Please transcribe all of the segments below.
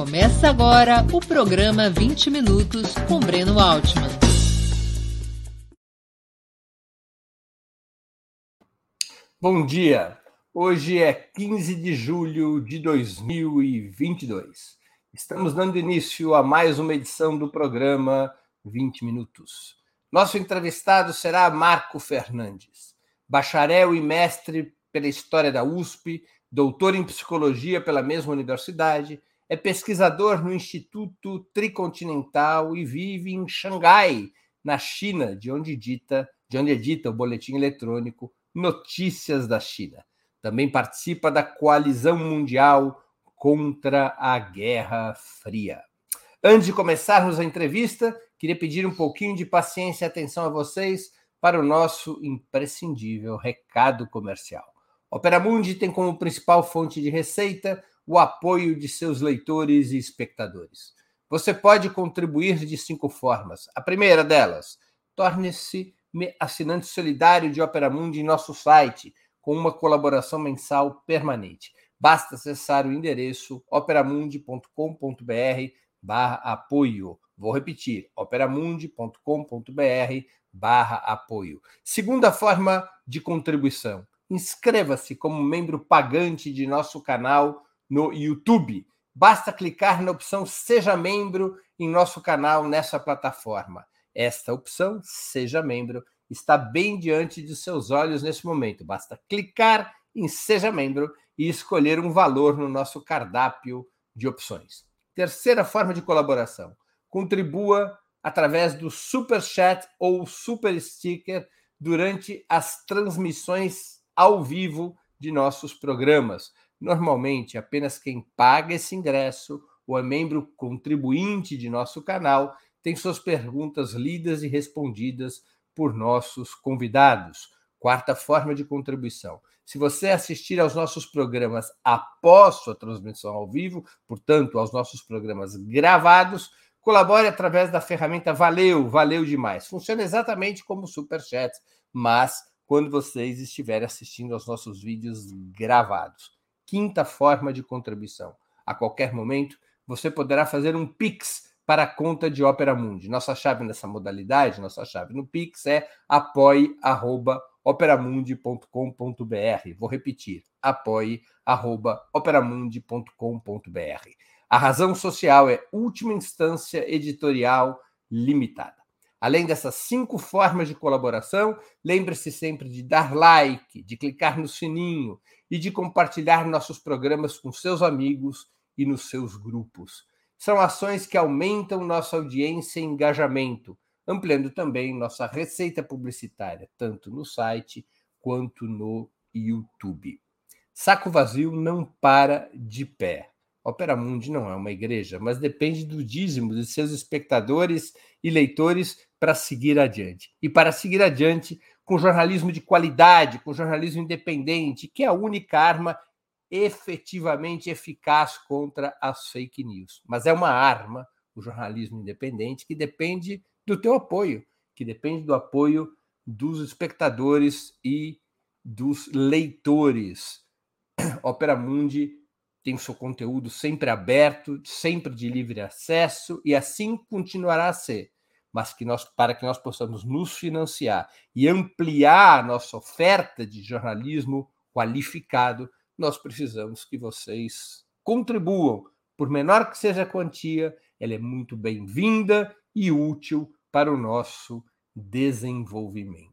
Começa agora o programa 20 Minutos com Breno Altman. Bom dia! Hoje é 15 de julho de 2022. Estamos dando início a mais uma edição do programa 20 Minutos. Nosso entrevistado será Marco Fernandes, bacharel e mestre pela História da USP, doutor em Psicologia pela mesma universidade, é pesquisador no Instituto Tricontinental e vive em Xangai, na China, de onde, dita, de onde edita o boletim eletrônico Notícias da China. Também participa da Coalizão Mundial contra a Guerra Fria. Antes de começarmos a entrevista, queria pedir um pouquinho de paciência e atenção a vocês para o nosso imprescindível recado comercial. Opera Mundi tem como principal fonte de receita o apoio de seus leitores e espectadores. Você pode contribuir de cinco formas. A primeira delas, torne-se assinante solidário de Opera Mundi em nosso site, com uma colaboração mensal permanente. Basta acessar o endereço operamundi.com.br barra apoio. Vou repetir, operamundi.com.br barra apoio. Segunda forma de contribuição inscreva-se como membro pagante de nosso canal no YouTube. Basta clicar na opção Seja Membro em nosso canal nessa plataforma. Esta opção, Seja Membro, está bem diante de seus olhos nesse momento. Basta clicar em Seja Membro e escolher um valor no nosso cardápio de opções. Terceira forma de colaboração: contribua através do Super Chat ou Super Sticker durante as transmissões ao vivo de nossos programas. Normalmente, apenas quem paga esse ingresso ou é membro contribuinte de nosso canal tem suas perguntas lidas e respondidas por nossos convidados. Quarta forma de contribuição. Se você assistir aos nossos programas após sua transmissão ao vivo, portanto, aos nossos programas gravados, colabore através da ferramenta Valeu, valeu demais. Funciona exatamente como o Superchat, mas quando vocês estiverem assistindo aos nossos vídeos gravados. Quinta forma de contribuição. A qualquer momento, você poderá fazer um Pix para a conta de Opera Mundi. Nossa chave nessa modalidade, nossa chave no Pix é apoie.operamundi.com.br. Vou repetir, apoie.operamundi.com.br. A razão social é última instância editorial limitada. Além dessas cinco formas de colaboração, lembre-se sempre de dar like, de clicar no sininho e de compartilhar nossos programas com seus amigos e nos seus grupos. São ações que aumentam nossa audiência e engajamento, ampliando também nossa receita publicitária, tanto no site quanto no YouTube. Saco vazio não para de pé. Opera Mundi não é uma igreja, mas depende do dízimo de seus espectadores e leitores para seguir adiante. E para seguir adiante com jornalismo de qualidade, com jornalismo independente, que é a única arma efetivamente eficaz contra as fake news. Mas é uma arma, o jornalismo independente, que depende do teu apoio, que depende do apoio dos espectadores e dos leitores. Opera Mundi tem seu conteúdo sempre aberto, sempre de livre acesso e assim continuará a ser. Mas que nós, para que nós possamos nos financiar e ampliar a nossa oferta de jornalismo qualificado, nós precisamos que vocês contribuam. Por menor que seja a quantia, ela é muito bem-vinda e útil para o nosso desenvolvimento.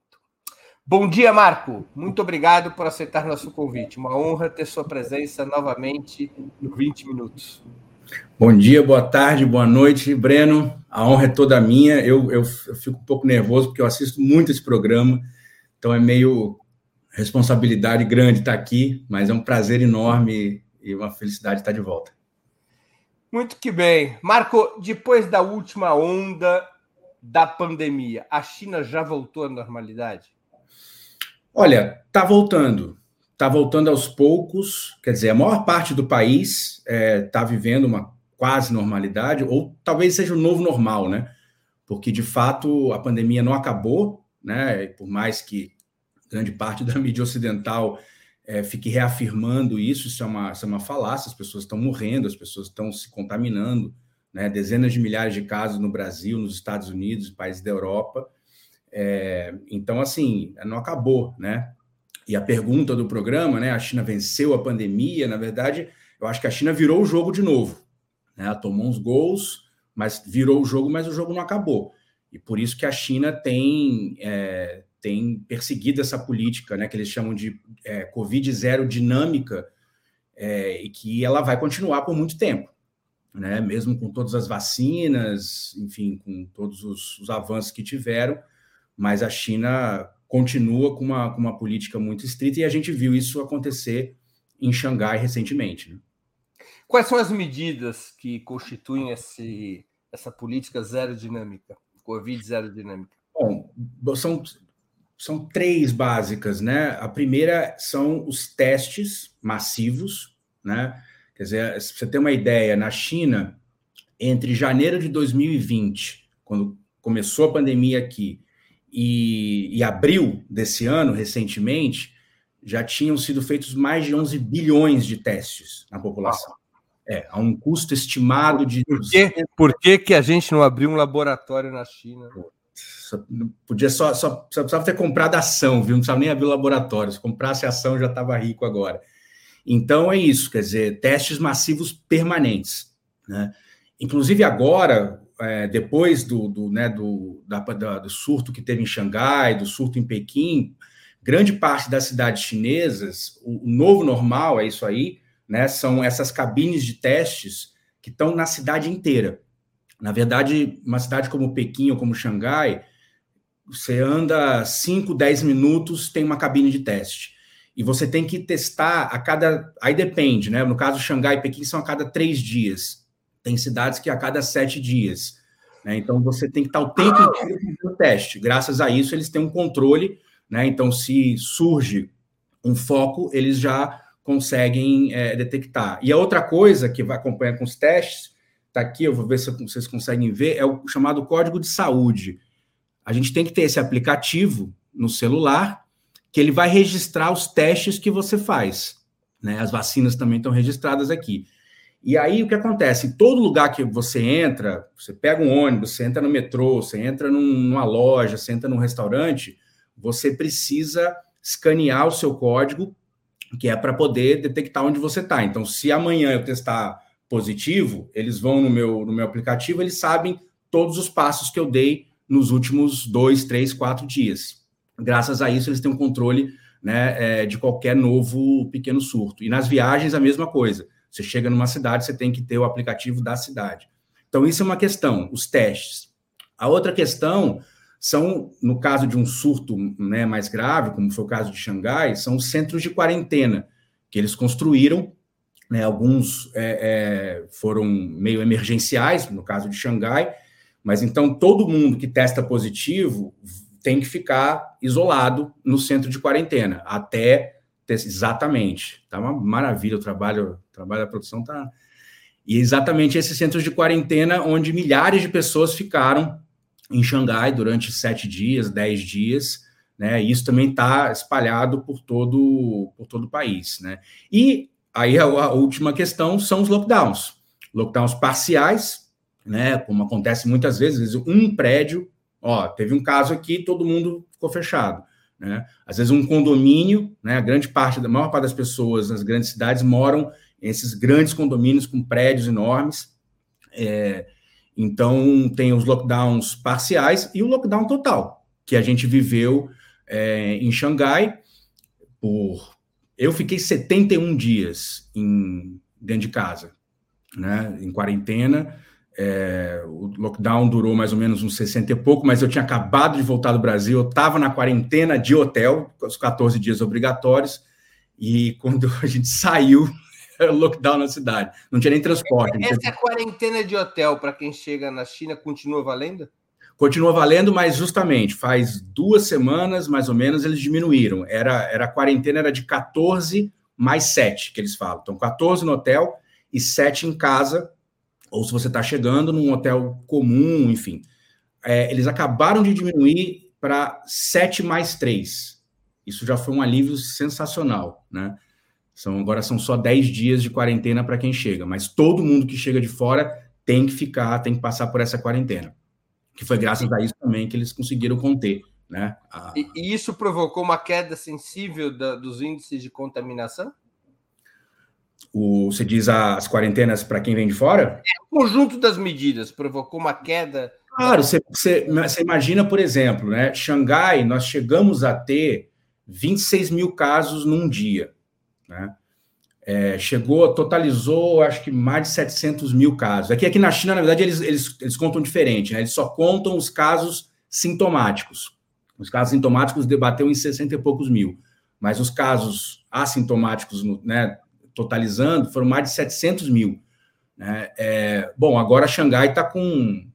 Bom dia, Marco. Muito obrigado por aceitar nosso convite. Uma honra ter sua presença novamente no 20 Minutos. Bom dia, boa tarde, boa noite, Breno. A honra é toda minha. Eu, eu, eu fico um pouco nervoso porque eu assisto muito esse programa, então é meio responsabilidade grande estar aqui, mas é um prazer enorme e uma felicidade estar de volta. Muito que bem. Marco, depois da última onda da pandemia, a China já voltou à normalidade? Olha, está voltando. Está voltando aos poucos. Quer dizer, a maior parte do país está é, tá vivendo uma quase normalidade, ou talvez seja o novo normal, né? Porque, de fato, a pandemia não acabou, né? Por mais que grande parte da mídia ocidental é, fique reafirmando isso, isso é, uma, isso é uma falácia, as pessoas estão morrendo, as pessoas estão se contaminando, né? dezenas de milhares de casos no Brasil, nos Estados Unidos, países da Europa. É, então, assim, não acabou, né? E a pergunta do programa, né? A China venceu a pandemia, na verdade, eu acho que a China virou o jogo de novo. Né? Ela tomou uns gols, mas virou o jogo, mas o jogo não acabou. E por isso que a China tem, é, tem perseguido essa política, né, que eles chamam de é, Covid zero dinâmica, é, e que ela vai continuar por muito tempo, né, mesmo com todas as vacinas, enfim, com todos os, os avanços que tiveram, mas a China continua com uma, com uma política muito estrita, e a gente viu isso acontecer em Xangai recentemente. Né? Quais são as medidas que constituem esse, essa política zero dinâmica, Covid zero dinâmica? Bom, são, são três básicas, né? A primeira são os testes massivos, né? Quer dizer, se você tem uma ideia, na China, entre janeiro de 2020, quando começou a pandemia aqui, e, e abril desse ano, recentemente, já tinham sido feitos mais de 11 bilhões de testes na população. É, a um custo estimado de. Por, que, por que, que a gente não abriu um laboratório na China? Podia só, só, só precisava ter comprado ação, viu? Não precisava nem abrir o laboratório. Se comprasse ação, já estava rico agora. Então é isso, quer dizer, testes massivos permanentes. Né? Inclusive agora, é, depois do, do, né, do, da, da, do surto que teve em Xangai, do surto em Pequim, grande parte das cidades chinesas, o, o novo normal é isso aí, né? São essas cabines de testes que estão na cidade inteira. Na verdade, uma cidade como Pequim ou como Xangai, você anda 5, 10 minutos, tem uma cabine de teste. E você tem que testar a cada. Aí depende, né? No caso, Xangai e Pequim são a cada três dias. Tem cidades que a cada sete dias. Né? Então você tem que estar o tempo inteiro no teste. Graças a isso, eles têm um controle. Né? Então, se surge um foco, eles já conseguem é, detectar. E a outra coisa que vai acompanhar com os testes, está aqui, eu vou ver se vocês conseguem ver, é o chamado código de saúde. A gente tem que ter esse aplicativo no celular, que ele vai registrar os testes que você faz. Né? As vacinas também estão registradas aqui. E aí o que acontece? Em todo lugar que você entra, você pega um ônibus, você entra no metrô, você entra num, numa loja, você entra num restaurante, você precisa escanear o seu código que é para poder detectar onde você está. Então, se amanhã eu testar positivo, eles vão no meu, no meu aplicativo, eles sabem todos os passos que eu dei nos últimos dois, três, quatro dias. Graças a isso, eles têm um controle né, é, de qualquer novo pequeno surto. E nas viagens, a mesma coisa. Você chega numa cidade, você tem que ter o aplicativo da cidade. Então, isso é uma questão, os testes. A outra questão são, no caso de um surto né, mais grave, como foi o caso de Xangai, são os centros de quarentena que eles construíram. Né, alguns é, é, foram meio emergenciais, no caso de Xangai, mas então todo mundo que testa positivo tem que ficar isolado no centro de quarentena, até exatamente. Tá uma maravilha o trabalho, o trabalho da produção tá. E exatamente esses centros de quarentena onde milhares de pessoas ficaram em Xangai durante sete dias, dez dias, né? E isso também está espalhado por todo, por todo o país, né? E aí a, a, última questão são os lockdowns, lockdowns parciais, né? Como acontece muitas vezes, um prédio, ó, teve um caso aqui, todo mundo ficou fechado. Né? Às vezes um condomínio, né? A grande parte, da maior parte das pessoas nas grandes cidades moram em esses grandes condomínios com prédios enormes. É, então, tem os lockdowns parciais e o lockdown total, que a gente viveu é, em Xangai por. Eu fiquei 71 dias em, dentro de casa, né, em quarentena. É, o lockdown durou mais ou menos uns 60 e pouco, mas eu tinha acabado de voltar do Brasil, eu estava na quarentena de hotel, os 14 dias obrigatórios, e quando a gente saiu, lockdown na cidade. Não tinha nem transporte. Essa tinha... quarentena de hotel para quem chega na China continua valendo? Continua valendo, mas justamente faz duas semanas, mais ou menos, eles diminuíram. Era, era a quarentena era de 14 mais 7, que eles falam. Então, 14 no hotel e 7 em casa, ou se você está chegando num hotel comum, enfim. É, eles acabaram de diminuir para 7 mais 3. Isso já foi um alívio sensacional, né? São, agora são só 10 dias de quarentena para quem chega, mas todo mundo que chega de fora tem que ficar, tem que passar por essa quarentena. Que foi graças a isso também que eles conseguiram conter. Né? A... E, isso provocou uma queda sensível da, dos índices de contaminação? O, você diz as quarentenas para quem vem de fora? É, o conjunto das medidas provocou uma queda. Claro, você, você, você imagina, por exemplo, né? Xangai, nós chegamos a ter 26 mil casos num dia. Né? É, chegou, totalizou, acho que mais de 700 mil casos. Aqui, aqui na China, na verdade, eles, eles, eles contam diferente, né? Eles só contam os casos sintomáticos. Os casos sintomáticos debateu em 60 e poucos mil, mas os casos assintomáticos, né, totalizando, foram mais de 700 mil. Né? É, bom, agora Xangai está com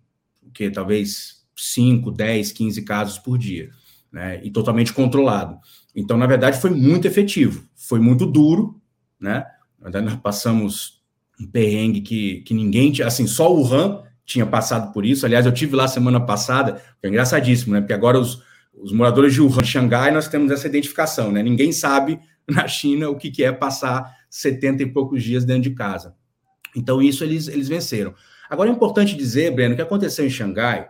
o que? Talvez 5, 10, 15 casos por dia, né? E totalmente controlado. Então, na verdade, foi muito efetivo, foi muito duro, né? Na verdade, nós passamos um perrengue que, que ninguém tinha, assim, só o RAM tinha passado por isso. Aliás, eu tive lá semana passada, foi engraçadíssimo, né? Porque agora os, os moradores de Wuhan, Xangai, nós temos essa identificação, né? Ninguém sabe na China o que, que é passar 70 e poucos dias dentro de casa. Então, isso eles, eles venceram. Agora, é importante dizer, Breno, que aconteceu em Xangai,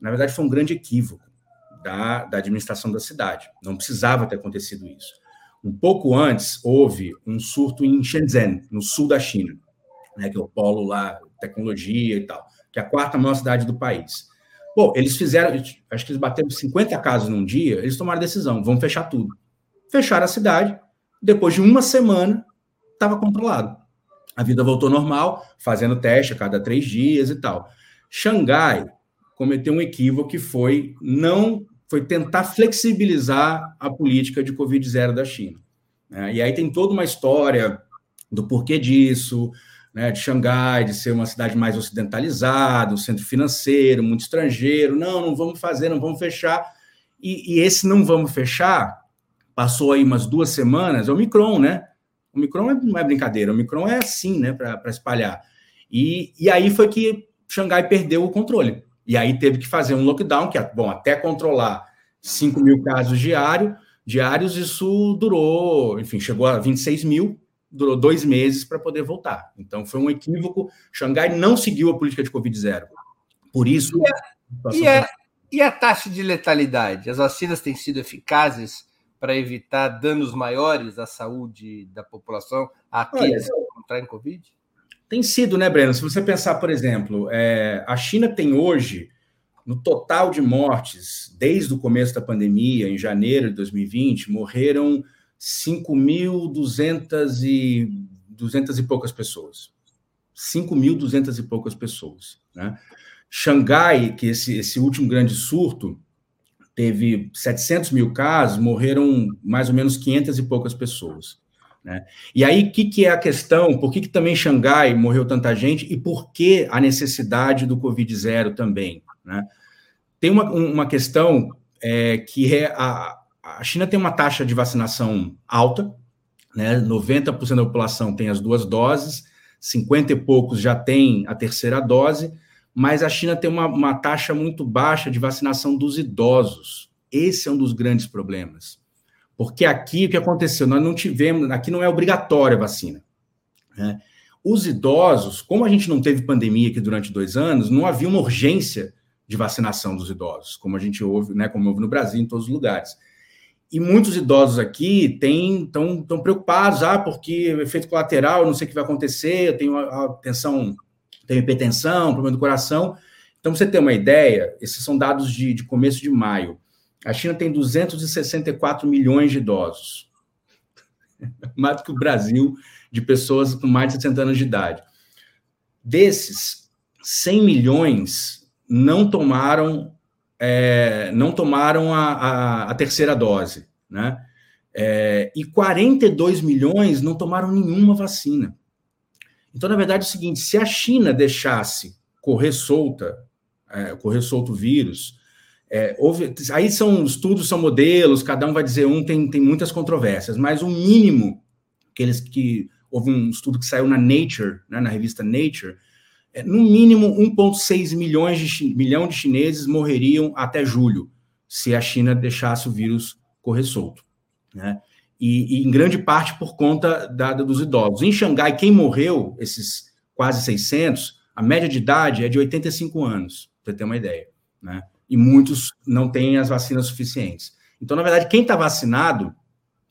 na verdade, foi um grande equívoco da, da administração da cidade. Não precisava ter acontecido isso. Um pouco antes, houve um surto em Shenzhen, no sul da China, né, que é o polo lá, tecnologia e tal, que é a quarta maior cidade do país. Bom, eles fizeram, acho que eles bateram 50 casos num dia, eles tomaram a decisão, vão fechar tudo. Fecharam a cidade, depois de uma semana, estava controlado. A vida voltou normal, fazendo teste a cada três dias e tal. Xangai cometeu um equívoco que foi não foi tentar flexibilizar a política de Covid-0 da China. Né? E aí tem toda uma história do porquê disso, né, de Xangai, de ser uma cidade mais ocidentalizada, um centro financeiro, muito estrangeiro. Não, não vamos fazer, não vamos fechar. E, e esse não vamos fechar passou aí umas duas semanas, é o Micron, né? O Micron é, não é brincadeira, o Micron é assim, né, para espalhar. E, e aí foi que Xangai perdeu o controle. E aí teve que fazer um lockdown, que, bom, até controlar 5 mil casos diário, diários, isso durou, enfim, chegou a 26 mil, durou dois meses para poder voltar. Então foi um equívoco. Xangai não seguiu a política de Covid-0. Por isso. E a, e, a, e a taxa de letalidade? As vacinas têm sido eficazes para evitar danos maiores à saúde da população, àqueles que contraem Covid? Tem sido, né, Breno? Se você pensar, por exemplo, é, a China tem hoje, no total de mortes, desde o começo da pandemia, em janeiro de 2020, morreram 5.200 e, 200 e poucas pessoas. 5.200 e poucas pessoas. Né? Xangai, que esse, esse último grande surto, teve 700 mil casos, morreram mais ou menos 500 e poucas pessoas. Né? E aí, o que, que é a questão? Por que, que também Xangai morreu tanta gente e por que a necessidade do Covid-0 também? Né? Tem uma, uma questão é, que é a, a China tem uma taxa de vacinação alta, né? 90% da população tem as duas doses, 50 e poucos já tem a terceira dose, mas a China tem uma, uma taxa muito baixa de vacinação dos idosos. Esse é um dos grandes problemas. Porque aqui o que aconteceu? Nós não tivemos, aqui não é obrigatória a vacina. Né? Os idosos, como a gente não teve pandemia aqui durante dois anos, não havia uma urgência de vacinação dos idosos, como a gente ouve, né, como ouve no Brasil, em todos os lugares. E muitos idosos aqui estão tão preocupados, ah, porque efeito colateral, não sei o que vai acontecer, eu tenho a, a tensão, tenho hipertensão, problema do coração. Então, você ter uma ideia, esses são dados de, de começo de maio. A China tem 264 milhões de idosos, mais do que o Brasil, de pessoas com mais de 60 anos de idade. Desses, 100 milhões não tomaram é, não tomaram a, a, a, terceira dose, né? É, e 42 milhões não tomaram nenhuma vacina. Então, na verdade, é o seguinte: se a China deixasse correr solta, é, correr solto o vírus, é, houve, aí são estudos, são modelos, cada um vai dizer um, tem, tem muitas controvérsias, mas o mínimo que eles que houve um estudo que saiu na Nature, né, na revista Nature, é, no mínimo 1,6 milhões de milhão de chineses morreriam até julho se a China deixasse o vírus correr solto, né? E, e em grande parte por conta da, dos idosos. Em Xangai, quem morreu, esses quase 600, a média de idade é de 85 anos, para você ter uma ideia, né? E muitos não têm as vacinas suficientes. Então, na verdade, quem está vacinado,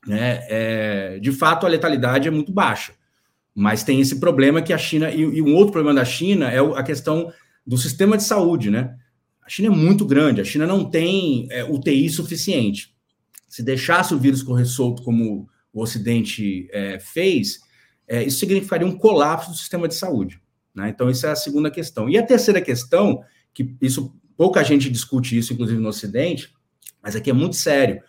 né, é, de fato, a letalidade é muito baixa. Mas tem esse problema que a China, e, e um outro problema da China é a questão do sistema de saúde, né? A China é muito grande, a China não tem é, UTI suficiente. Se deixasse o vírus correr solto como o Ocidente é, fez, é, isso significaria um colapso do sistema de saúde. Né? Então, isso é a segunda questão. E a terceira questão, que isso pouca gente discute isso, inclusive no Ocidente, mas aqui é muito sério.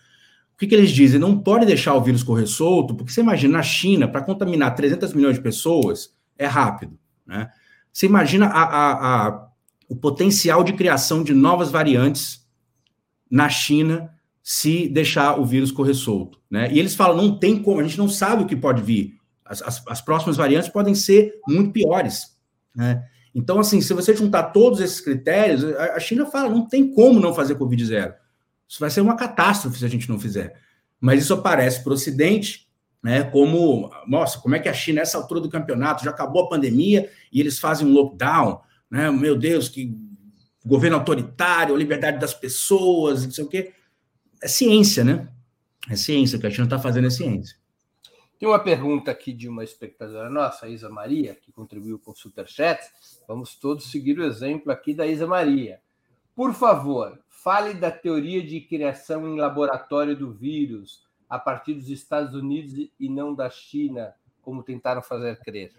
O que, que eles dizem? Não pode deixar o vírus correr solto, porque você imagina, na China, para contaminar 300 milhões de pessoas, é rápido. Né? Você imagina a, a, a, o potencial de criação de novas variantes na China se deixar o vírus correr solto. Né? E eles falam, não tem como, a gente não sabe o que pode vir. As, as, as próximas variantes podem ser muito piores. Né? Então, assim, se você juntar todos esses critérios, a, a China fala, não tem como não fazer Covid zero. Isso vai ser uma catástrofe se a gente não fizer. Mas isso aparece para o Ocidente, né? Como, nossa, como é que a China, nessa altura do campeonato, já acabou a pandemia e eles fazem um lockdown, né? Meu Deus, que governo autoritário, liberdade das pessoas, não sei o quê. É ciência, né? É ciência, o que a China está fazendo é ciência. Tem uma pergunta aqui de uma espectadora nossa, a Isa Maria, que contribuiu com o Superchat. Vamos todos seguir o exemplo aqui da Isa Maria. Por favor, Fale da teoria de criação em laboratório do vírus a partir dos Estados Unidos e não da China, como tentaram fazer crer.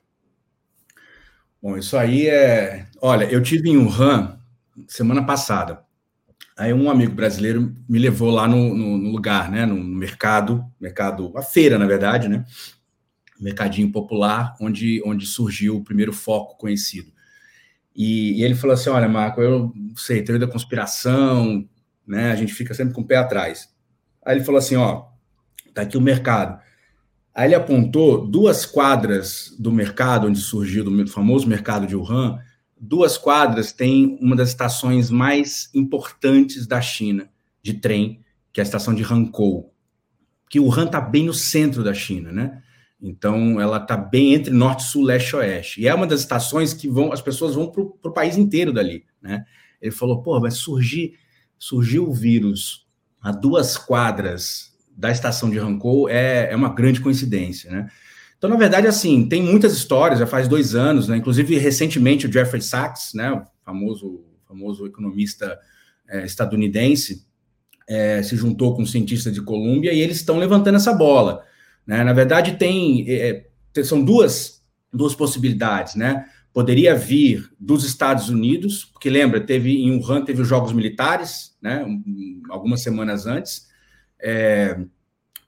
Bom, isso aí é. Olha, eu tive em Wuhan semana passada. Aí um amigo brasileiro me levou lá no, no, no lugar, né? No mercado, mercado, a feira, na verdade, né? Mercadinho popular, onde, onde surgiu o primeiro foco conhecido. E, e, ele falou assim: Olha, Marco, eu sei, teoria da conspiração, né? A gente fica sempre com o pé atrás. Aí ele falou assim: Ó, tá aqui o mercado. Aí ele apontou duas quadras do mercado, onde surgiu o famoso mercado de Wuhan. Duas quadras tem uma das estações mais importantes da China de trem, que é a estação de Hankou. Que Wuhan está bem no centro da China, né? Então, ela está bem entre norte, sul, leste oeste. E é uma das estações que vão, as pessoas vão para o país inteiro dali, né? Ele falou, pô, vai surgir, surgiu o vírus a duas quadras da estação de Rancor, é, é uma grande coincidência, né? Então, na verdade, assim, tem muitas histórias, já faz dois anos, né? Inclusive, recentemente, o Jeffrey Sachs, né? O famoso, famoso economista é, estadunidense, é, se juntou com um cientista de Colômbia e eles estão levantando essa bola. Né? Na verdade, tem é, são duas, duas possibilidades, né? Poderia vir dos Estados Unidos, porque lembra, teve em Wuhan teve os Jogos Militares, né? Um, algumas semanas antes, é,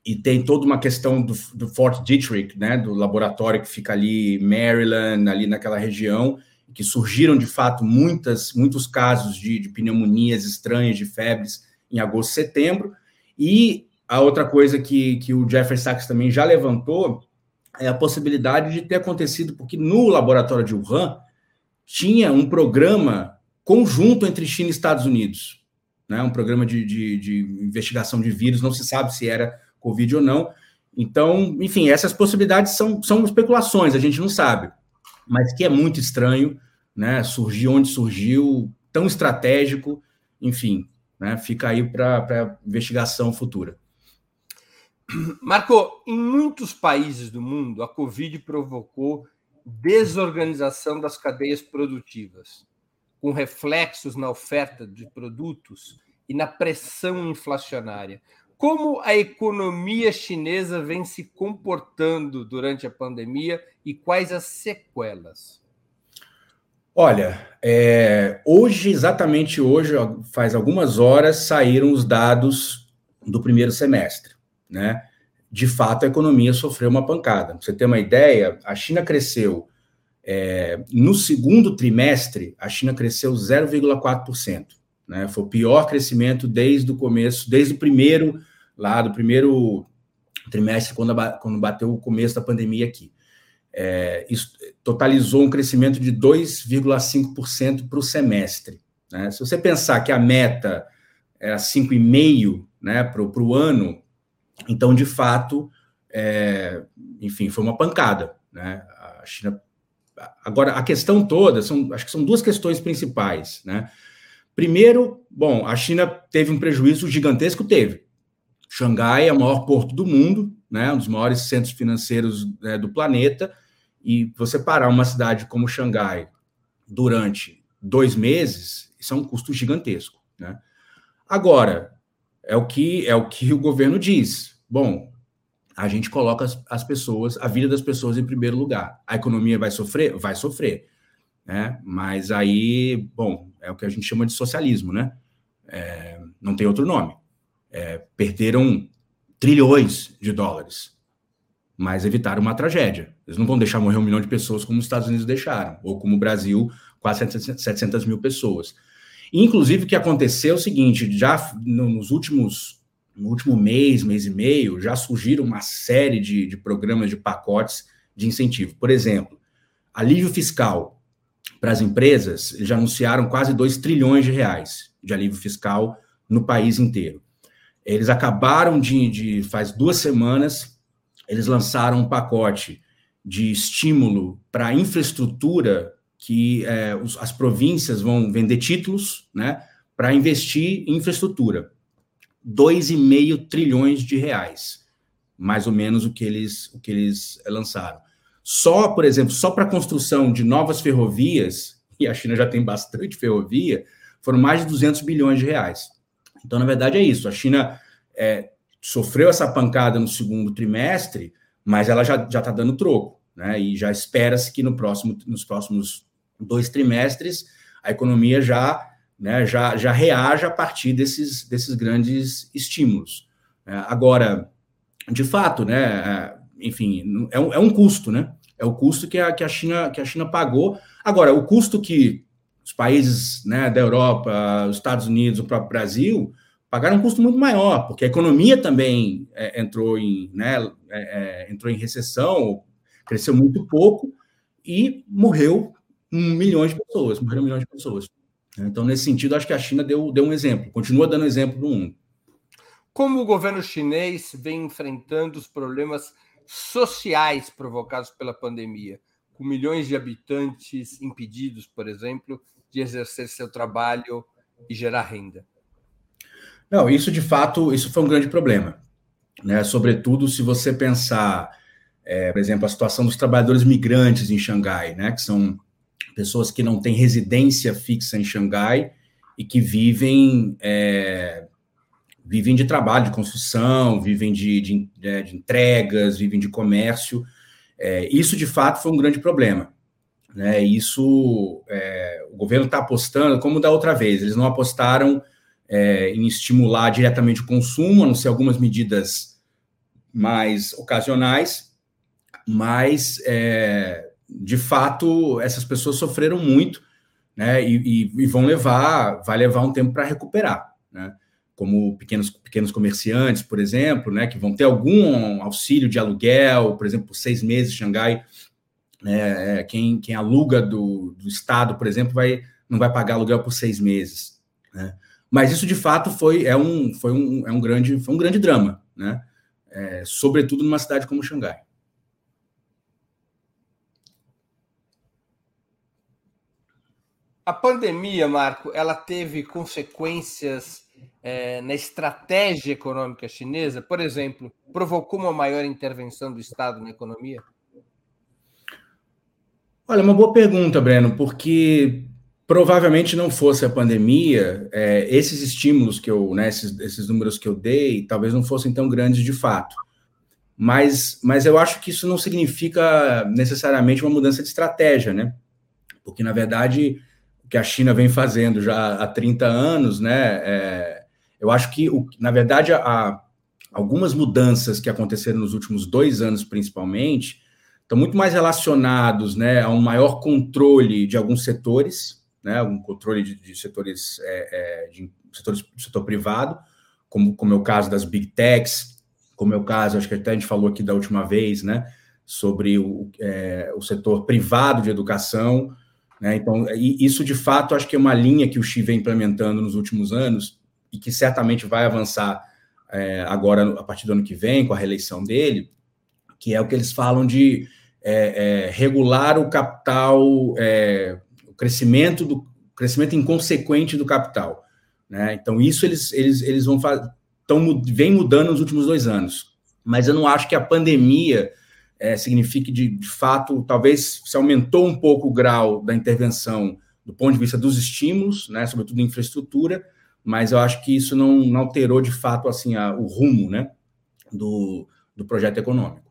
e tem toda uma questão do, do Fort Detrick, né? Do laboratório que fica ali, Maryland, ali naquela região, que surgiram de fato muitas, muitos casos de, de pneumonias estranhas, de febres em agosto, setembro, e a outra coisa que, que o Jeffrey Sachs também já levantou é a possibilidade de ter acontecido, porque no laboratório de Wuhan tinha um programa conjunto entre China e Estados Unidos, né? um programa de, de, de investigação de vírus, não se sabe se era Covid ou não. Então, enfim, essas possibilidades são, são especulações, a gente não sabe, mas que é muito estranho, né? Surgiu onde surgiu, tão estratégico, enfim, né? Fica aí para investigação futura. Marco, em muitos países do mundo, a Covid provocou desorganização das cadeias produtivas, com reflexos na oferta de produtos e na pressão inflacionária. Como a economia chinesa vem se comportando durante a pandemia e quais as sequelas? Olha, é, hoje, exatamente hoje, faz algumas horas, saíram os dados do primeiro semestre né? De fato, a economia sofreu uma pancada. Pra você ter uma ideia, a China cresceu é, no segundo trimestre, a China cresceu 0,4%. Né? Foi o pior crescimento desde o começo, desde o primeiro, lá do primeiro trimestre, quando, quando bateu o começo da pandemia aqui. É, isso totalizou um crescimento de 2,5% para o semestre. Né? Se você pensar que a meta era 5,5% né, para o ano, então, de fato, é, enfim, foi uma pancada. Né? A China. Agora, a questão toda, são, acho que são duas questões principais. Né? Primeiro, bom, a China teve um prejuízo gigantesco, teve. Xangai é o maior porto do mundo, né, um dos maiores centros financeiros né, do planeta, e você parar uma cidade como Xangai durante dois meses, isso é um custo gigantesco. Né? Agora, é o que é o que o governo diz. Bom, a gente coloca as, as, pessoas, a vida das pessoas em primeiro lugar. A economia vai sofrer? Vai sofrer. Né? Mas aí, bom, é o que a gente chama de socialismo, né? É, não tem outro nome. É, perderam trilhões de dólares, mas evitaram uma tragédia. Eles não vão deixar morrer um milhão de pessoas como os Estados Unidos deixaram, ou como o Brasil, quase 700 mil pessoas. Inclusive, o que aconteceu é o seguinte: já nos últimos, no último mês, mês e meio, já surgiram uma série de, de programas de pacotes de incentivo. Por exemplo, alívio fiscal para as empresas, já anunciaram quase 2 trilhões de reais de alívio fiscal no país inteiro. Eles acabaram de, de faz duas semanas, eles lançaram um pacote de estímulo para infraestrutura que é, os, as províncias vão vender títulos, né, para investir em infraestrutura. 2,5 trilhões de reais, mais ou menos o que eles, o que eles é, lançaram. Só, por exemplo, só para a construção de novas ferrovias, e a China já tem bastante ferrovia, foram mais de 200 bilhões de reais. Então, na verdade, é isso. A China é, sofreu essa pancada no segundo trimestre, mas ela já está dando troco. Né? E já espera-se que no próximo, nos próximos dois trimestres a economia já, né, já, já reaja a partir desses, desses grandes estímulos. É, agora, de fato, né, é, enfim, é um, é um custo, né? É o custo que a, que, a China, que a China pagou. Agora, o custo que os países né, da Europa, os Estados Unidos, o próprio Brasil, pagaram um custo muito maior, porque a economia também é, entrou, em, né, é, é, entrou em recessão, cresceu muito pouco e morreu um milhões de pessoas, morreram milhões de pessoas. Então, nesse sentido, acho que a China deu, deu um exemplo, continua dando exemplo do mundo. Como o governo chinês vem enfrentando os problemas sociais provocados pela pandemia, com milhões de habitantes impedidos, por exemplo, de exercer seu trabalho e gerar renda? Não, isso de fato, isso foi um grande problema, né? Sobretudo se você pensar, é, por exemplo, a situação dos trabalhadores migrantes em Xangai, né? Que são pessoas que não têm residência fixa em Xangai e que vivem é, vivem de trabalho, de construção, vivem de, de, né, de entregas, vivem de comércio. É, isso de fato foi um grande problema. Né? Isso é, o governo está apostando, como da outra vez, eles não apostaram é, em estimular diretamente o consumo, a não ser algumas medidas mais ocasionais, mas, é, de fato, essas pessoas sofreram muito, né, e, e, e vão levar, vai levar um tempo para recuperar, né, como pequenos, pequenos comerciantes, por exemplo, né, que vão ter algum auxílio de aluguel, por exemplo, por seis meses, Xangai, é, quem, quem aluga do, do Estado, por exemplo, vai, não vai pagar aluguel por seis meses, né, mas isso de fato foi é um foi um, é um grande foi um grande drama, né? É, sobretudo numa cidade como Xangai. A pandemia, Marco, ela teve consequências é, na estratégia econômica chinesa? Por exemplo, provocou uma maior intervenção do Estado na economia? Olha, uma boa pergunta, Breno, porque provavelmente não fosse a pandemia, é, esses estímulos que eu, né, esses, esses, números que eu dei, talvez não fossem tão grandes de fato. Mas, mas eu acho que isso não significa necessariamente uma mudança de estratégia, né? Porque, na verdade, o que a China vem fazendo já há 30 anos, né? É, eu acho que, o, na verdade, algumas mudanças que aconteceram nos últimos dois anos, principalmente, estão muito mais relacionados né, a um maior controle de alguns setores, né, um controle de, de setores, é, é, de setores setor privado, como, como é o caso das big techs, como é o caso, acho que até a gente falou aqui da última vez, né, sobre o, é, o setor privado de educação, né, então, isso de fato acho que é uma linha que o Xi vem implementando nos últimos anos e que certamente vai avançar é, agora, a partir do ano que vem, com a reeleição dele, que é o que eles falam de é, é, regular o capital, é, o crescimento do crescimento inconsequente do capital. Né? Então, isso eles, eles, eles vão tão, vem mudando nos últimos dois anos. Mas eu não acho que a pandemia é, signifique, de, de fato, talvez se aumentou um pouco o grau da intervenção do ponto de vista dos estímulos, né, sobretudo infraestrutura, mas eu acho que isso não, não alterou de fato assim a, o rumo né, do, do projeto econômico.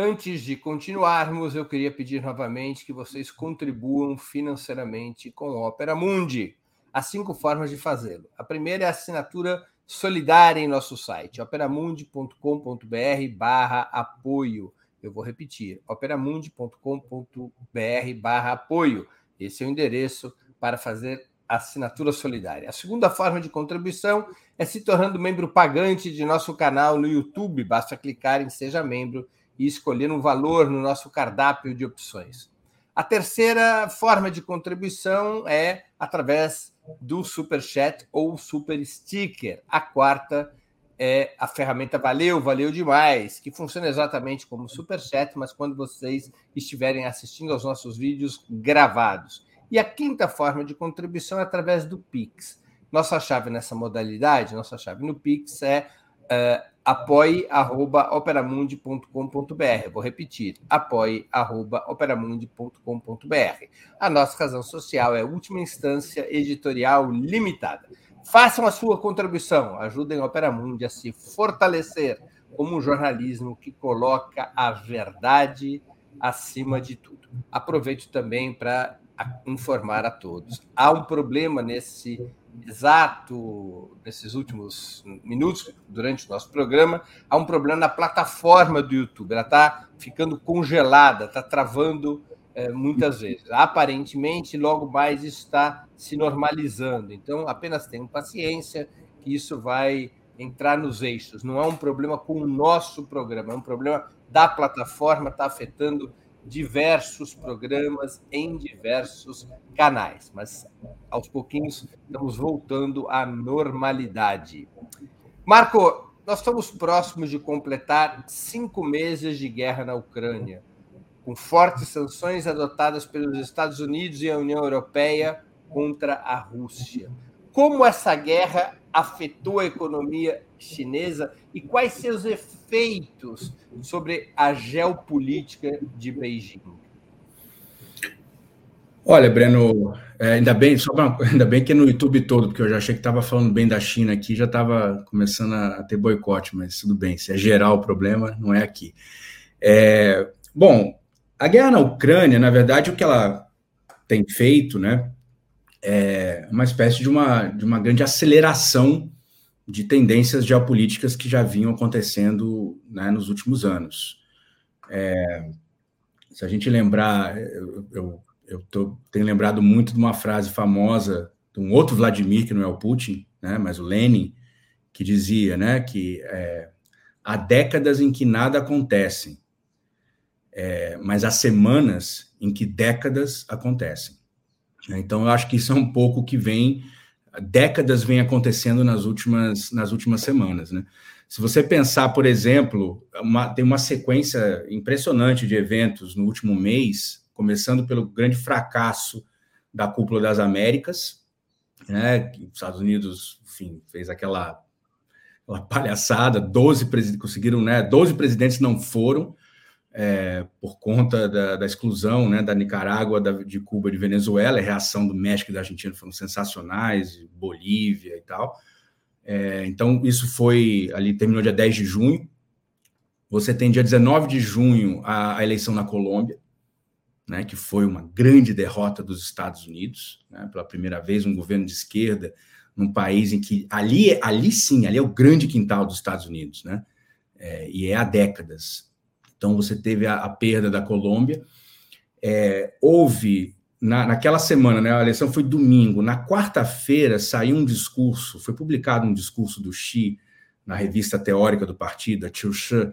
Antes de continuarmos, eu queria pedir novamente que vocês contribuam financeiramente com o Opera Mundi. Há cinco formas de fazê-lo. A primeira é a assinatura solidária em nosso site, operamundi.com.br barra apoio. Eu vou repetir, operamundi.com.br barra apoio. Esse é o endereço para fazer assinatura solidária. A segunda forma de contribuição é se tornando membro pagante de nosso canal no YouTube. Basta clicar em Seja Membro e escolher um valor no nosso cardápio de opções. A terceira forma de contribuição é através do Super Chat ou Super Sticker. A quarta é a ferramenta Valeu, valeu demais, que funciona exatamente como Super Chat, mas quando vocês estiverem assistindo aos nossos vídeos gravados. E a quinta forma de contribuição é através do Pix. Nossa chave nessa modalidade, nossa chave no Pix é uh, apoie.operamundi.com.br. Vou repetir, apoie.operamundi.com.br. A nossa razão social é última instância editorial limitada. Façam a sua contribuição, ajudem a Opera Mundi a se fortalecer como um jornalismo que coloca a verdade acima de tudo. Aproveito também para informar a todos. Há um problema nesse exato, nesses últimos minutos, durante o nosso programa, há um problema na plataforma do YouTube. Ela está ficando congelada, está travando é, muitas vezes. Aparentemente, logo mais isso está se normalizando. Então, apenas tenham paciência que isso vai entrar nos eixos. Não é um problema com o nosso programa, é um problema da plataforma, está afetando diversos programas em diversos canais, mas aos pouquinhos estamos voltando à normalidade. Marco, nós estamos próximos de completar cinco meses de guerra na Ucrânia, com fortes sanções adotadas pelos Estados Unidos e a União Europeia contra a Rússia. Como essa guerra afetou a economia chinesa e quais seus efeitos sobre a geopolítica de Beijing? Olha, Breno, é, ainda bem, só ainda bem que no YouTube todo, porque eu já achei que estava falando bem da China aqui, já estava começando a ter boicote, mas tudo bem, se é geral o problema, não é aqui. É, bom, a guerra na Ucrânia, na verdade, o que ela tem feito, né, é uma espécie de uma, de uma grande aceleração de tendências geopolíticas que já vinham acontecendo né, nos últimos anos. É, se a gente lembrar, eu, eu, eu tô, tenho lembrado muito de uma frase famosa de um outro Vladimir, que não é o Putin, né, mas o Lenin, que dizia né, que é, há décadas em que nada acontece, é, mas há semanas em que décadas acontecem. Então, eu acho que isso é um pouco que vem décadas vem acontecendo nas últimas, nas últimas semanas. Né? Se você pensar, por exemplo, uma, tem uma sequência impressionante de eventos no último mês, começando pelo grande fracasso da Cúpula das Américas, né, os Estados Unidos, enfim, fez aquela, aquela palhaçada, 12 presidentes conseguiram, né, 12 presidentes não foram, é, por conta da, da, exclusão né, da Nicarágua, da, de Cuba e de Venezuela, a reação do México e da Argentina foram sensacionais, Bolívia e tal. É, então, isso foi ali, terminou dia 10 de junho. Você tem dia 19 de junho a, a eleição na Colômbia, né, que foi uma grande derrota dos Estados Unidos, né, pela primeira vez, um governo de esquerda num país em que ali, ali sim, ali é o grande quintal dos Estados Unidos, né, é, e é há décadas. Então, você teve a, a perda da Colômbia. É, houve, na, naquela semana, né, a eleição foi domingo, na quarta-feira saiu um discurso, foi publicado um discurso do Xi na revista teórica do partido, a Chilche,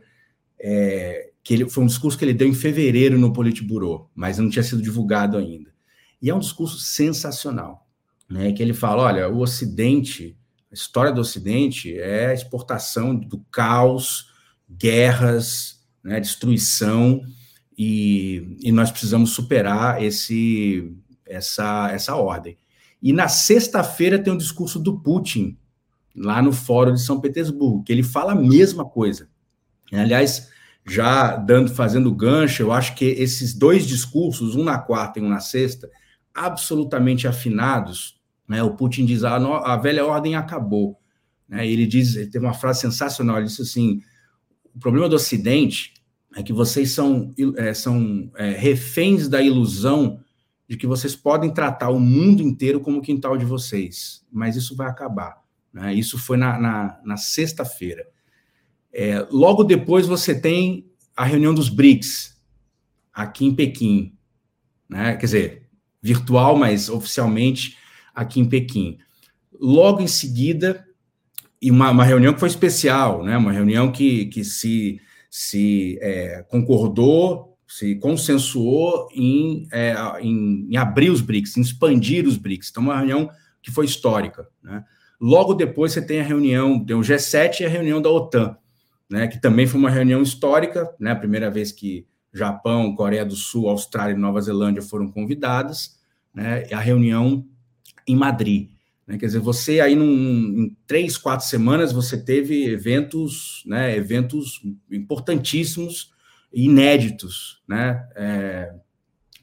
é, que ele, foi um discurso que ele deu em fevereiro no Politburo, mas não tinha sido divulgado ainda. E é um discurso sensacional, né, que ele fala, olha, o Ocidente, a história do Ocidente é a exportação do caos, guerras, né, destruição, e, e nós precisamos superar esse, essa, essa ordem. E na sexta-feira tem um discurso do Putin, lá no Fórum de São Petersburgo, que ele fala a mesma coisa. Aliás, já dando, fazendo gancho, eu acho que esses dois discursos, um na quarta e um na sexta, absolutamente afinados, né? O Putin diz a, ah, a velha ordem acabou, né? Ele diz, ele teve uma frase sensacional, ele disse assim: o problema do Ocidente é que vocês são, é, são é, reféns da ilusão de que vocês podem tratar o mundo inteiro como o quintal de vocês, mas isso vai acabar. Né? Isso foi na, na, na sexta-feira. É, logo depois você tem a reunião dos BRICS, aqui em Pequim. Né? Quer dizer, virtual, mas oficialmente aqui em Pequim. Logo em seguida, e uma, uma reunião que foi especial, né? uma reunião que, que se, se é, concordou, se consensuou em, é, em, em, abrir os BRICS, em expandir os BRICS. Então, uma reunião que foi histórica. Né? Logo depois, você tem a reunião, tem o G7 e a reunião da OTAN né, que também foi uma reunião histórica, né, a primeira vez que Japão, Coreia do Sul, Austrália e Nova Zelândia foram convidadas, né, a reunião em Madrid. Né, quer dizer, você aí num, em três, quatro semanas você teve eventos, né, eventos importantíssimos, inéditos, né, é,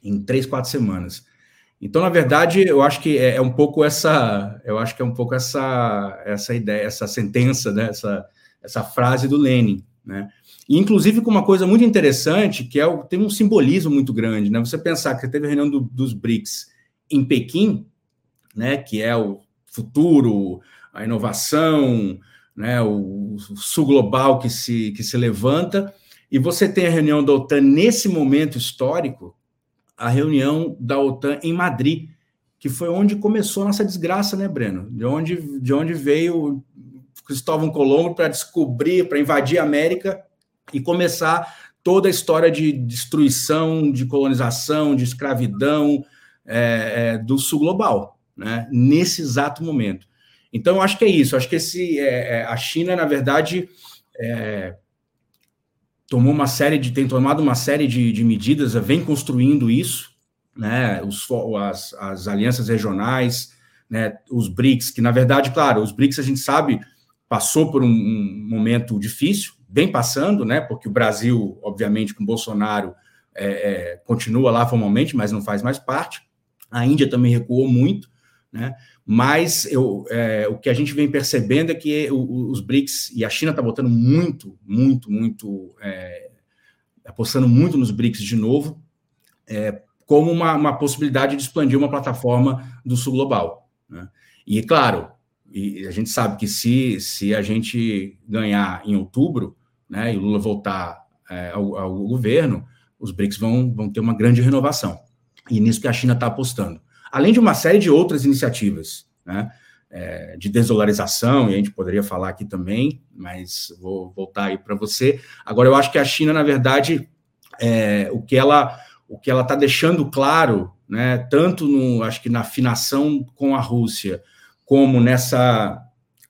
em três, quatro semanas. Então, na verdade, eu acho que é, é, um pouco essa, eu acho que é um pouco essa, essa ideia, essa sentença, né, essa, essa frase do Lenin, né? E, inclusive com uma coisa muito interessante, que é o, tem um simbolismo muito grande, né? Você pensar que teve a reunião do, dos BRICS em Pequim, né? Que é o futuro, a inovação, né? O, o sul global que se que se levanta, e você tem a reunião da OTAN nesse momento histórico, a reunião da OTAN em Madrid, que foi onde começou a nossa desgraça, né, Breno? De onde, de onde veio Cristóvão Colombo para descobrir, para invadir a América e começar toda a história de destruição, de colonização, de escravidão é, é, do sul global, né? nesse exato momento. Então, eu acho que é isso. Eu acho que esse, é, é a China, na verdade, é, tomou uma série de, tem tomado uma série de, de medidas, vem construindo isso, né? Os, as, as alianças regionais, né? Os BRICS, que na verdade, claro, os BRICS a gente sabe passou por um, um, momento difícil, vem passando, né? Porque o Brasil, obviamente, com Bolsonaro, é, é, continua lá formalmente, mas não faz mais parte. A Índia também recuou muito, né? Mas eu, é, o que a gente vem percebendo é que os BRICS e a China está botando muito, muito, muito, é, apostando muito nos BRICS de novo, é, como uma, uma possibilidade de expandir uma plataforma do sul global. Né? E, claro, e a gente sabe que se, se a gente ganhar em outubro, né, e Lula voltar é, ao, ao, governo, os BRICS vão, vão ter uma grande renovação. E nisso que a China está apostando. Além de uma série de outras iniciativas, né, é, de desdolarização, e a gente poderia falar aqui também, mas vou voltar aí para você. Agora, eu acho que a China, na verdade, é, o que ela o que ela está deixando claro, né, tanto no, acho que na afinação com a Rússia, como nessa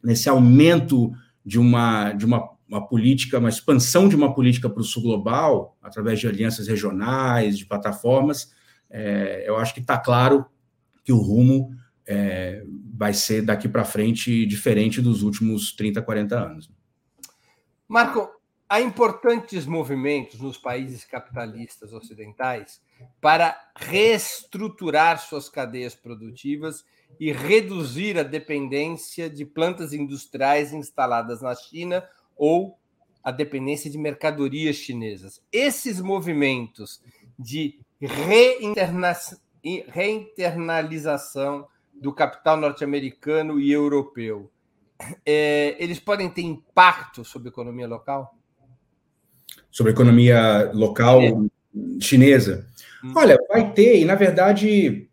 nesse aumento de uma de uma, uma política, uma expansão de uma política para o sul global através de alianças regionais, de plataformas, é, eu acho que está claro que o rumo é, vai ser daqui para frente diferente dos últimos 30, 40 anos. Marco, há importantes movimentos nos países capitalistas ocidentais para reestruturar suas cadeias produtivas e reduzir a dependência de plantas industriais instaladas na China ou a dependência de mercadorias chinesas. Esses movimentos de reinterna reinternalização do capital norte-americano e europeu, é, eles podem ter impacto sobre a economia local? Sobre a economia local é. chinesa? Hum. Olha, vai ter, e na verdade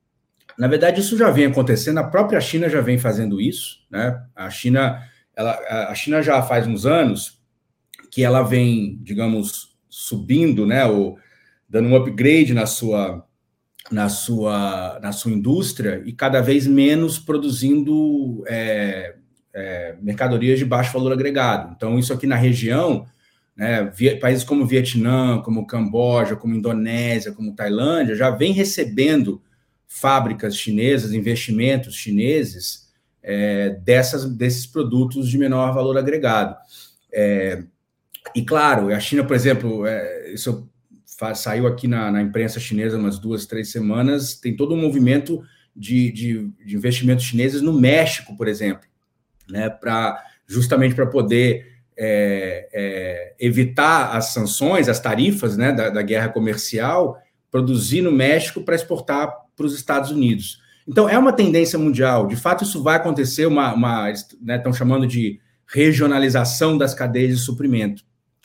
na verdade, isso já vem acontecendo, a própria China já vem fazendo isso, né? A China, ela, a China já faz uns anos que ela vem, digamos, subindo, né, ou dando um upgrade na sua na sua na sua indústria e cada vez menos produzindo é, é, mercadorias de baixo valor agregado. Então, isso aqui na região, né, países como Vietnã, como Camboja, como Indonésia, como Tailândia, já vem recebendo fábricas chinesas, investimentos chineses é, dessas, desses produtos de menor valor agregado. É, e claro, a China, por exemplo, é, isso saiu aqui na, na, imprensa chinesa umas duas, três semanas, tem todo um movimento de, de, de investimentos chineses no México, por exemplo, né, para justamente para poder é, é, evitar as sanções, as tarifas né, da, da guerra comercial, produzir no México para exportar para os Estados Unidos. Então, é uma tendência mundial. De fato, isso vai acontecer, uma, uma né, estão chamando de regionalização das cadeias de suprimento.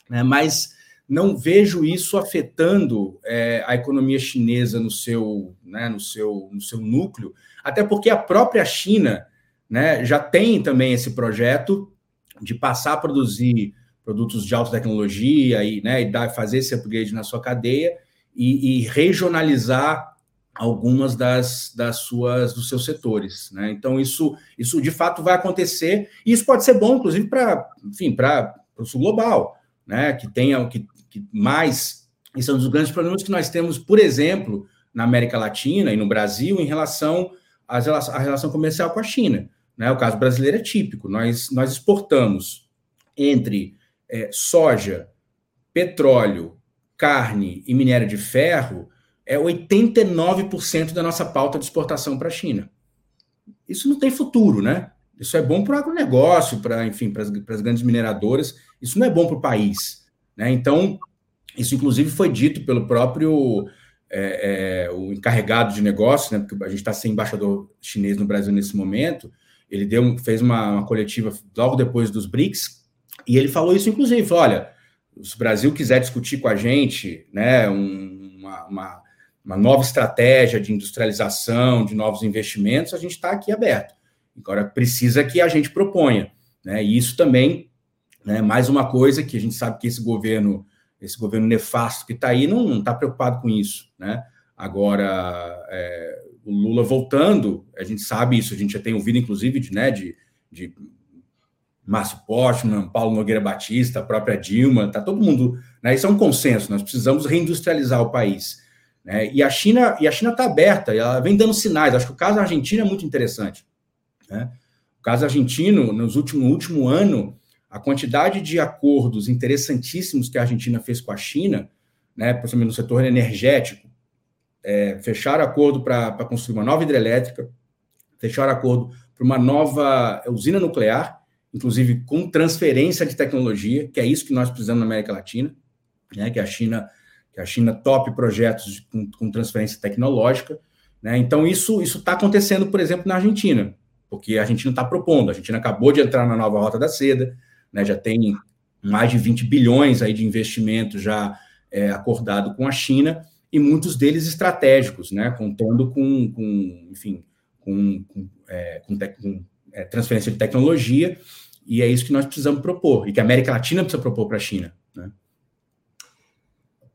Né, mas não vejo isso afetando é, a economia chinesa no seu, né, no, seu, no seu núcleo, até porque a própria China né, já tem também esse projeto de passar a produzir produtos de alta tecnologia e, né, e dar, fazer esse upgrade na sua cadeia e, e regionalizar algumas das, das suas dos seus setores, né? Então isso isso de fato vai acontecer e isso pode ser bom, inclusive para enfim para o sul global, né? Que tenha que, mais isso é um dos grandes problemas que nós temos, por exemplo, na América Latina e no Brasil em relação à relação comercial com a China. Né? O caso brasileiro é típico. Nós, nós exportamos entre é, soja, petróleo, carne e minério de ferro é 89% da nossa pauta de exportação para a China. Isso não tem futuro, né? Isso é bom para o agronegócio, para, enfim, para as grandes mineradoras. Isso não é bom para o país. Né? Então, isso inclusive foi dito pelo próprio é, é, o encarregado de negócios, né? Porque a gente está sem embaixador chinês no Brasil nesse momento. Ele deu, fez uma, uma, coletiva logo depois dos BRICS, e ele falou isso, inclusive, falou, olha, se o Brasil quiser discutir com a gente né, um, uma, uma, uma, nova estratégia de industrialização, de novos investimentos, a gente está aqui aberto. Agora, precisa que a gente proponha. Né, e isso também, né, mais uma coisa que a gente sabe que esse governo, esse governo nefasto que está aí, não está preocupado com isso. Né? Agora, é, o Lula voltando, a gente sabe isso, a gente já tem ouvido, inclusive, de, né, de, de Márcio Postman, Paulo Nogueira Batista, a própria Dilma, tá todo mundo, né, isso é um consenso, nós precisamos reindustrializar o país. Né, e a China e a China está aberta, ela vem dando sinais. Acho que o caso argentino é muito interessante. Né? O caso argentino, nos últimos, no último ano, a quantidade de acordos interessantíssimos que a Argentina fez com a China, né, principalmente no setor energético, é, fecharam acordo para construir uma nova hidrelétrica, fecharam acordo para uma nova usina nuclear, inclusive com transferência de tecnologia, que é isso que nós precisamos na América Latina, né, que a China que a China top projetos com, com transferência tecnológica. Né? Então, isso está acontecendo, por exemplo, na Argentina, porque a Argentina está propondo. A Argentina acabou de entrar na nova Rota da Seda, né? já tem mais de 20 bilhões aí de investimento já é, acordado com a China, e muitos deles estratégicos, né, contando com, com enfim, com, com, é, com, com é, transferência de tecnologia, e é isso que nós precisamos propor, e que a América Latina precisa propor para a China. Né?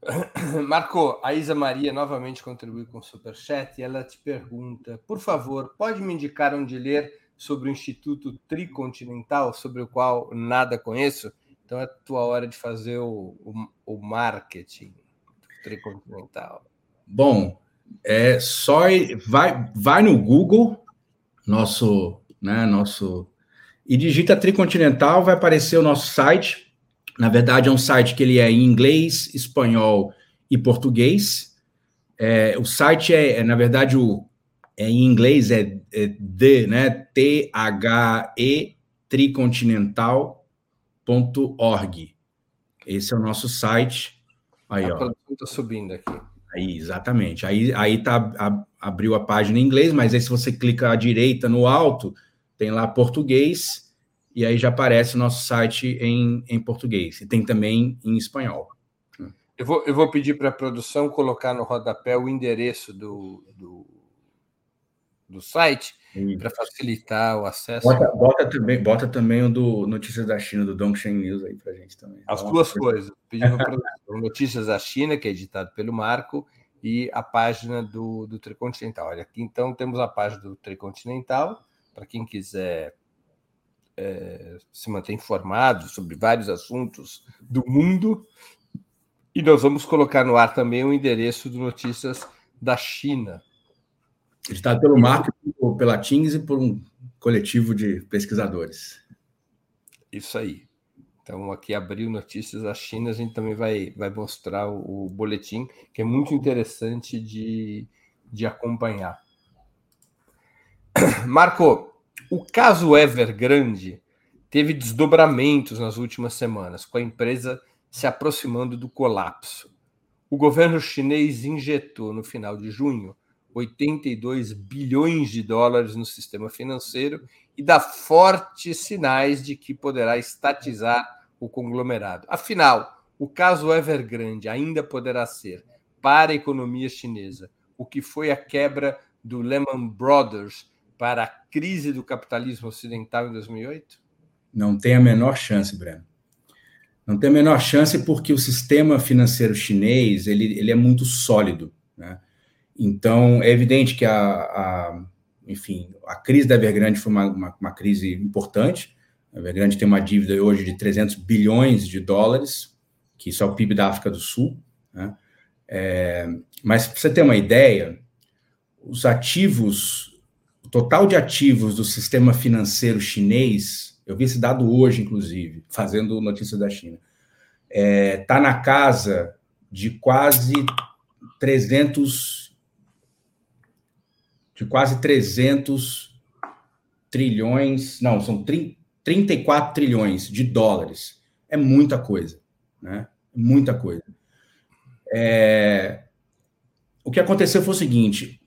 Marco, a Isa Maria novamente contribui com o Superchat e ela te pergunta: por favor, pode me indicar onde ler sobre o Instituto Tricontinental, sobre o qual nada conheço? Então é tua hora de fazer o, o, o marketing tricontinental? Bom, é só vai vai no Google, nosso, né, nosso e digita tricontinental, vai aparecer o nosso site. Na verdade, é um site que ele é em inglês, espanhol e português. É, o site é, é, na verdade, o, em inglês é, é D, né? T-H-E tricontinental.org. Esse é o nosso site. Aí, a ó. produção está subindo aqui. Aí, exatamente. Aí, aí tá, a, abriu a página em inglês, mas aí se você clica à direita no alto, tem lá português, e aí já aparece o nosso site em, em português. E tem também em espanhol. Eu vou, eu vou pedir para a produção colocar no rodapé o endereço do, do, do site para facilitar o acesso. Bota, bota, também, bota também o do Notícias da China, do Dongchen News aí para gente também. As duas coisas. Pedindo Notícias da China, que é editado pelo Marco, e a página do, do Tricontinental. Olha, aqui então temos a página do Tricontinental, para quem quiser é, se manter informado sobre vários assuntos do mundo. E nós vamos colocar no ar também o endereço do Notícias da China. Editado pelo Marco, pela Tings e por um coletivo de pesquisadores. Isso aí. Então, aqui abriu Notícias da China, a gente também vai, vai mostrar o, o boletim, que é muito interessante de, de acompanhar. Marco, o caso Evergrande teve desdobramentos nas últimas semanas, com a empresa se aproximando do colapso. O governo chinês injetou no final de junho 82 bilhões de dólares no sistema financeiro e dá fortes sinais de que poderá estatizar o conglomerado. Afinal, o caso Evergrande ainda poderá ser, para a economia chinesa, o que foi a quebra do Lehman Brothers para a crise do capitalismo ocidental em 2008? Não tem a menor chance, Breno. Não tem a menor chance porque o sistema financeiro chinês ele, ele é muito sólido. Né? Então, é evidente que a, a, enfim, a crise da Evergrande foi uma, uma, uma, crise importante. A Evergrande tem uma dívida hoje de 300 bilhões de dólares, que isso é o PIB da África do Sul. Né? É, mas, para você ter uma ideia, os ativos o total de ativos do sistema financeiro chinês, eu vi esse dado hoje, inclusive, fazendo notícia da China, está é, tá na casa de quase 300 de quase 300 trilhões, não, são 30, 34 trilhões de dólares. É muita coisa, né? Muita coisa. É, o que aconteceu foi o seguinte: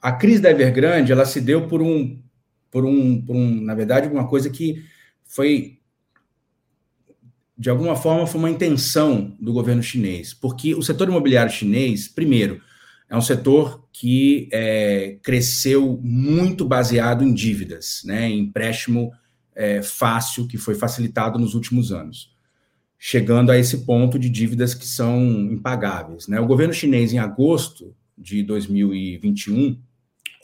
a crise da Evergrande ela se deu por um, por um, por um, na verdade, uma coisa que foi de alguma forma foi uma intenção do governo chinês, porque o setor imobiliário chinês, primeiro, é um setor que é, cresceu muito baseado em dívidas, né, em empréstimo é, fácil que foi facilitado nos últimos anos, chegando a esse ponto de dívidas que são impagáveis. Né? O governo chinês, em agosto de 2021,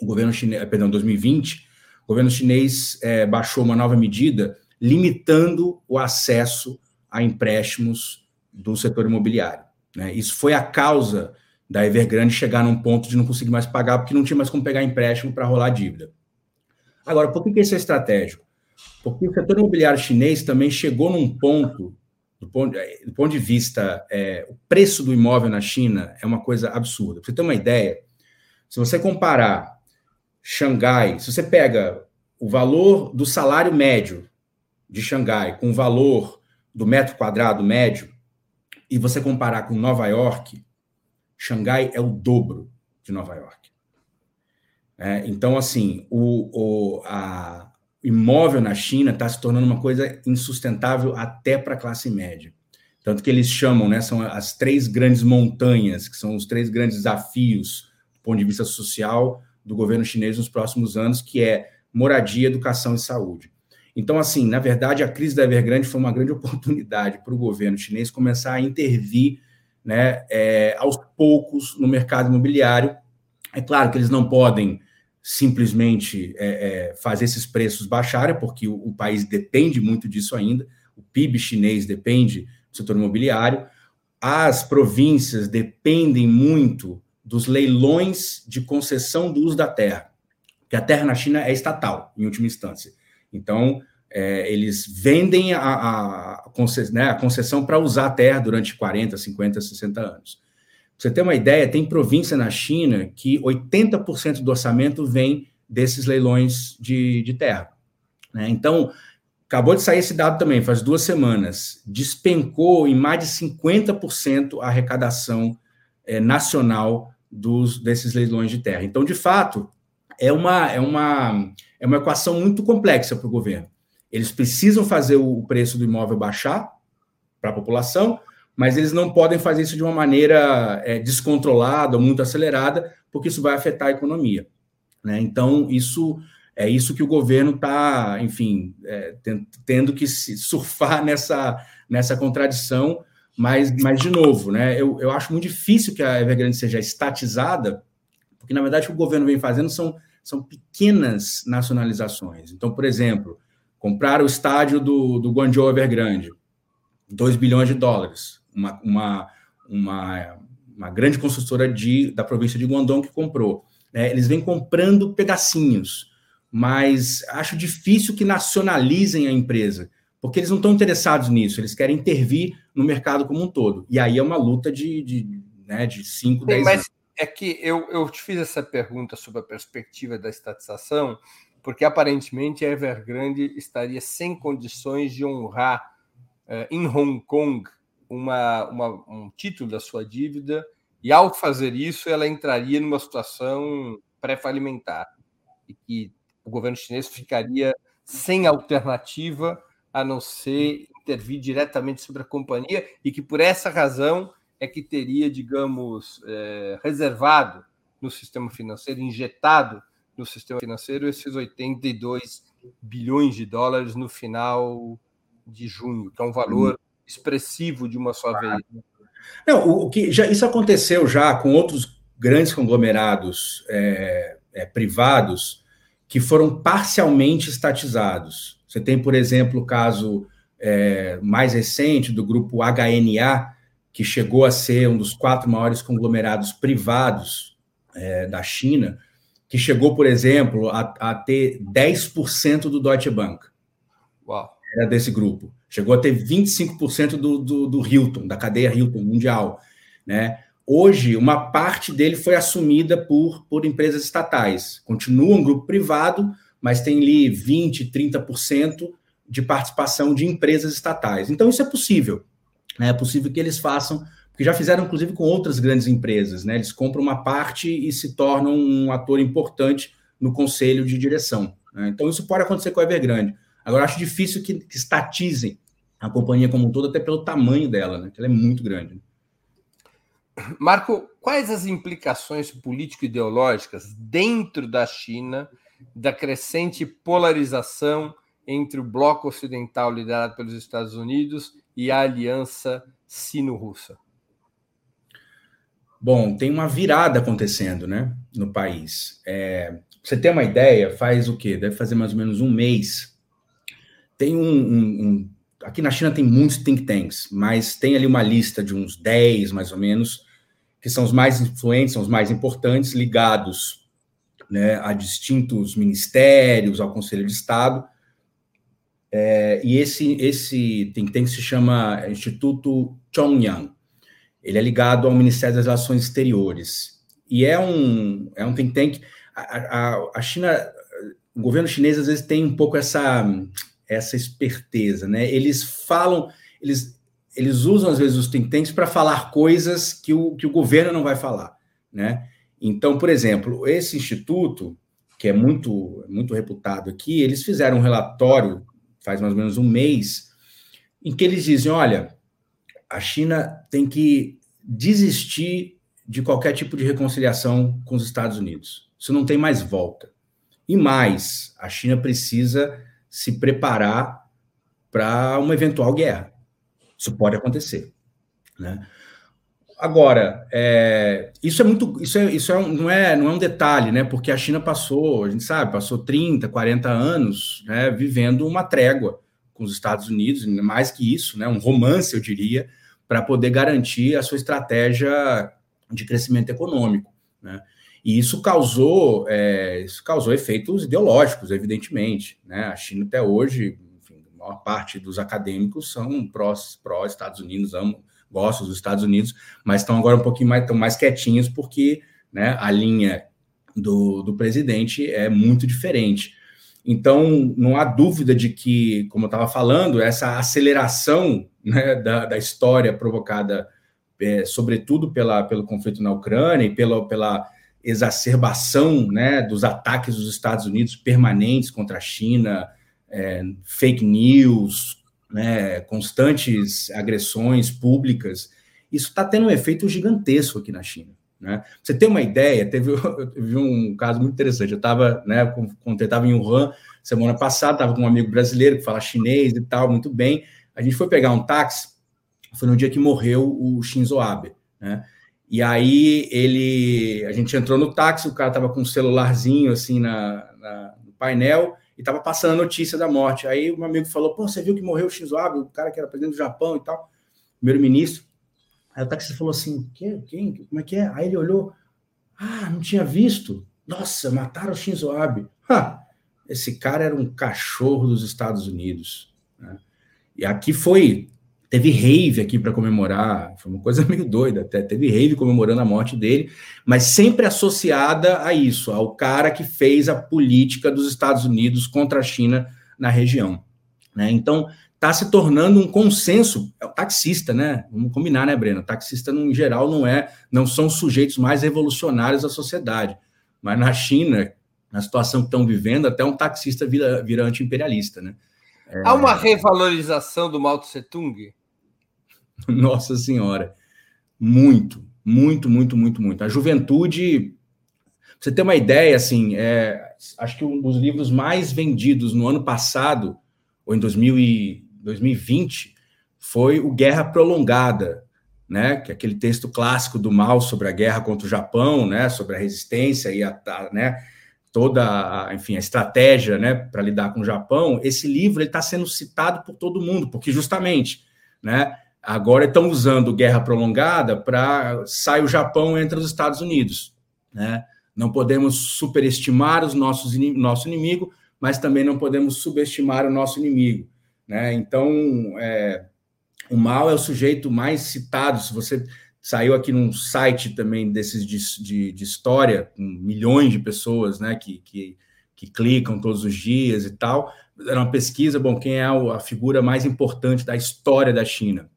o governo chinês, eh, perdão, 2020, o governo chinês é, baixou uma nova medida limitando o acesso a empréstimos do setor imobiliário. Né? Isso foi a causa da Evergrande chegar num ponto de não conseguir mais pagar, porque não tinha mais como pegar empréstimo para rolar dívida. Agora, por que isso é estratégico? Porque o setor imobiliário chinês também chegou num ponto, do ponto, eh, do ponto de vista, é, o preço do imóvel na China é uma coisa absurda. Para você ter uma ideia, se você comparar Xangai, se você pega o valor do salário médio de Xangai com o valor do metro quadrado médio e você comparar com Nova York, Xangai é o dobro de Nova York. É, então, assim, o, o a, imóvel na China está se tornando uma coisa insustentável até para a classe média. Tanto que eles chamam, né, são as três grandes montanhas, que são os três grandes desafios do ponto de vista social, do governo chinês nos próximos anos, que é moradia, educação e saúde. Então, assim, na verdade, a crise da Evergrande foi uma grande oportunidade para o governo chinês começar a intervir né, é, aos poucos no mercado imobiliário. É claro que eles não podem simplesmente é, é, fazer esses preços baixarem, porque o, o, país depende muito disso ainda. O PIB chinês depende do setor imobiliário. As províncias dependem muito dos leilões de concessão do uso da terra, que a terra na China é estatal, em última instância. Então, é, eles vendem a, a, a concessão, né, concessão para usar a terra durante 40, 50, 60 anos. Pra você ter uma ideia, tem província na China que 80% do orçamento vem desses leilões de, de terra. Né? Então, acabou de sair esse dado também, faz duas semanas, despencou em mais de 50% a arrecadação é, nacional dos, desses leilões de terra. Então, de fato, é uma, é uma, é uma equação muito complexa para o governo. Eles precisam fazer o preço do imóvel baixar para a população, mas eles não podem fazer isso de uma maneira é, descontrolada muito acelerada, porque isso vai afetar a economia. Né? Então, isso é isso que o governo está, enfim, é, tendo que surfar nessa, nessa contradição mas, mas de novo, né, eu, eu acho muito difícil que a Evergrande seja estatizada, porque, na verdade, o que o governo vem fazendo são, são pequenas nacionalizações. Então, por exemplo, Compraram o estádio do, do Guangzhou Evergrande, 2 bilhões de dólares. Uma, uma, uma, uma grande construtora de, da província de Guangdong que comprou. Né? Eles vêm comprando pedacinhos, mas acho difícil que nacionalizem a empresa, porque eles não estão interessados nisso, eles querem intervir no mercado como um todo. E aí é uma luta de, de, né, de 5, 10 anos. É que eu, eu te fiz essa pergunta sobre a perspectiva da estatização, porque aparentemente a Evergrande estaria sem condições de honrar uh, em Hong Kong uma, uma, um título da sua dívida, e ao fazer isso, ela entraria numa situação pré-falimentar, e que o governo chinês ficaria sem alternativa a não ser intervir diretamente sobre a companhia, e que por essa razão é que teria, digamos, é, reservado no sistema financeiro, injetado no sistema financeiro esses 82 bilhões de dólares no final de junho, que é um valor expressivo de uma só vez. Né? Não, o, que já isso aconteceu já com outros grandes conglomerados é, é, privados que foram parcialmente estatizados. Você tem, por exemplo, o caso é, mais recente do grupo HNA, que chegou a ser um dos quatro maiores conglomerados privados é, da China, que chegou, por exemplo, a, a ter 10% do Deutsche Bank. Uau. Era desse grupo. Chegou a ter 25% do, do, do Hilton, da cadeia Hilton mundial. Né? Hoje, uma parte dele foi assumida por, por empresas estatais. Continua um grupo privado, mas tem ali 20%, 30% de participação de empresas estatais. Então, isso é possível. É possível que eles façam, porque já fizeram inclusive com outras grandes empresas, né? Eles compram uma parte e se tornam um ator importante no conselho de direção. Né? Então isso pode acontecer com a Evergrande. Agora acho difícil que, que estatizem a companhia como um todo, até pelo tamanho dela, né? Que ela é muito grande. Marco, quais as implicações político-ideológicas dentro da China da crescente polarização entre o bloco ocidental liderado pelos Estados Unidos e a aliança sino-russa? Bom, tem uma virada acontecendo, né, no país. É, você tem uma ideia? Faz o quê? Deve fazer mais ou menos um mês. Tem um, um, um, aqui na China tem muitos think tanks, mas tem ali uma lista de uns 10, mais ou menos, que são os mais influentes, são os mais importantes, ligados né, a distintos ministérios, ao Conselho de Estado, é, e esse, esse think tank se chama Instituto Chongyang. Ele é ligado ao Ministério das Relações Exteriores. E é um, é um think tank. A, a, a China, o governo chinês às vezes tem um pouco essa, essa esperteza, né? Eles falam, eles, eles usam às vezes os think tanks para falar coisas que o, que o governo não vai falar, né? Então, por exemplo, esse instituto, que é muito, muito reputado aqui, eles fizeram um relatório faz mais ou menos um mês, em que eles dizem: olha, a China tem que desistir de qualquer tipo de reconciliação com os Estados Unidos. Isso não tem mais volta. E mais, a China precisa se preparar para uma eventual guerra. Isso pode acontecer. Né? Agora, é, isso é muito, isso, é, isso é não, é, não é um detalhe, né? Porque a China passou, a gente sabe, passou 30, 40 anos né, vivendo uma trégua com os Estados Unidos, mais que isso, né? Um romance, eu diria, para poder garantir a sua estratégia de crescimento econômico, né? E isso causou, é, isso causou efeitos ideológicos, evidentemente, né? A China até hoje, enfim, a maior parte dos acadêmicos são pró-Estados pró Unidos, amam gostam dos Estados Unidos, mas estão agora um pouquinho mais, estão mais quietinhos porque né, a linha do, do presidente é muito diferente. Então, não há dúvida de que, como eu estava falando, essa aceleração né, da, da história provocada, é, sobretudo pela, pelo conflito na Ucrânia e pela, pela exacerbação né, dos ataques dos Estados Unidos permanentes contra a China, é, fake news, né, constantes agressões públicas, isso está tendo um efeito gigantesco aqui na China. Né? Você tem uma ideia, teve, eu um caso muito interessante. Eu estava, né, quando eu estava em Wuhan semana passada, estava com um amigo brasileiro que fala chinês e tal, muito bem. A gente foi pegar um táxi, foi no dia que morreu o Shinzo Abe, né? E aí ele, a gente entrou no táxi, o cara estava com um celularzinho assim na, na, no painel, e estava passando a notícia da morte. Aí um amigo falou: Pô, você viu que morreu o Shinzo Abe, o cara que era presidente do Japão e tal, primeiro-ministro. Aí o taxista falou assim: quem, quem? Como é que é? Aí ele olhou: Ah, não tinha visto. Nossa, mataram o Shinzo Abe. Ha, esse cara era um cachorro dos Estados Unidos. Né? E aqui foi Teve rave aqui para comemorar, foi uma coisa meio doida até. Teve rave comemorando a morte dele, mas sempre associada a isso, ao cara que fez a política dos Estados Unidos contra a China na região. Né? Então, está se tornando um consenso. É o taxista, né? Vamos combinar, né, Breno? O taxista, no geral, não é, não são os sujeitos mais revolucionários da sociedade. Mas na China, na situação que estão vivendo, até um taxista vira, vira anti-imperialista, né? É... Há uma revalorização do Mao Tse Tung? Nossa Senhora. Muito, muito, muito, muito, muito. A juventude. Você tem uma ideia, assim, é, acho que um dos livros mais vendidos no ano passado, ou em 2000 e 2020, foi o Guerra Prolongada, né? Que é aquele texto clássico do Mao sobre a guerra contra o Japão, né? Sobre a resistência e a, né? toda, a, enfim, a estratégia, né? Para lidar com o Japão. Esse livro está sendo citado por todo mundo, porque justamente, né? Agora estão usando guerra prolongada para sai o Japão entra os Estados Unidos, né? Não podemos superestimar os nossos nosso inimigo, mas também não podemos subestimar o nosso inimigo, né? Então, é, o mal é o sujeito mais citado. Se você saiu aqui num site também desses de, de, de história, com milhões de pessoas, né? Que, que, que clicam todos os dias e tal. Era uma pesquisa, bom, quem é a figura mais importante da história da China?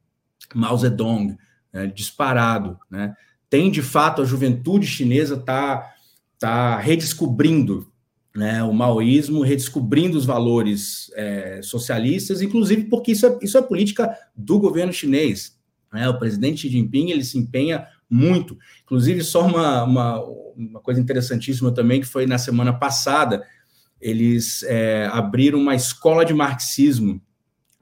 Mao Zedong, né, disparado, né? Tem de fato a juventude chinesa tá tá redescobrindo né, o maoísmo, redescobrindo os valores é, socialistas, inclusive porque isso é, isso é política do governo chinês. Né? O presidente Xi Jinping ele se empenha muito. Inclusive, só uma, uma, uma coisa interessantíssima também, que foi na semana passada, eles é, abriram uma escola de marxismo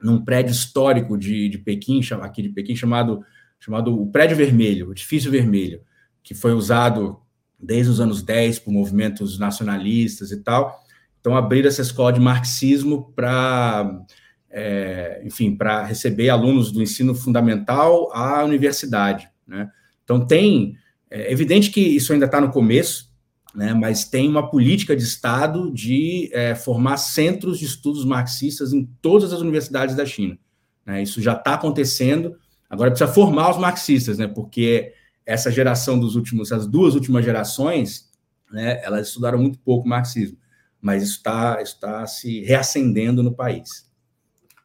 num prédio histórico de, de Pequim, aqui de Pequim, chamado, chamado o Prédio Vermelho, o Edifício Vermelho, que foi usado desde os anos 10 por movimentos nacionalistas e tal. Então, abriram essa escola de marxismo para, é, enfim, para receber alunos do ensino fundamental à universidade. Né? Então, tem. É evidente que isso ainda está no começo, né, mas tem uma política de Estado de é, formar centros de estudos marxistas em todas as universidades da China. Né, isso já está acontecendo, agora precisa formar os marxistas, né, porque essa geração dos últimos, as duas últimas gerações, né, elas estudaram muito pouco marxismo, mas isso está está se reacendendo no país.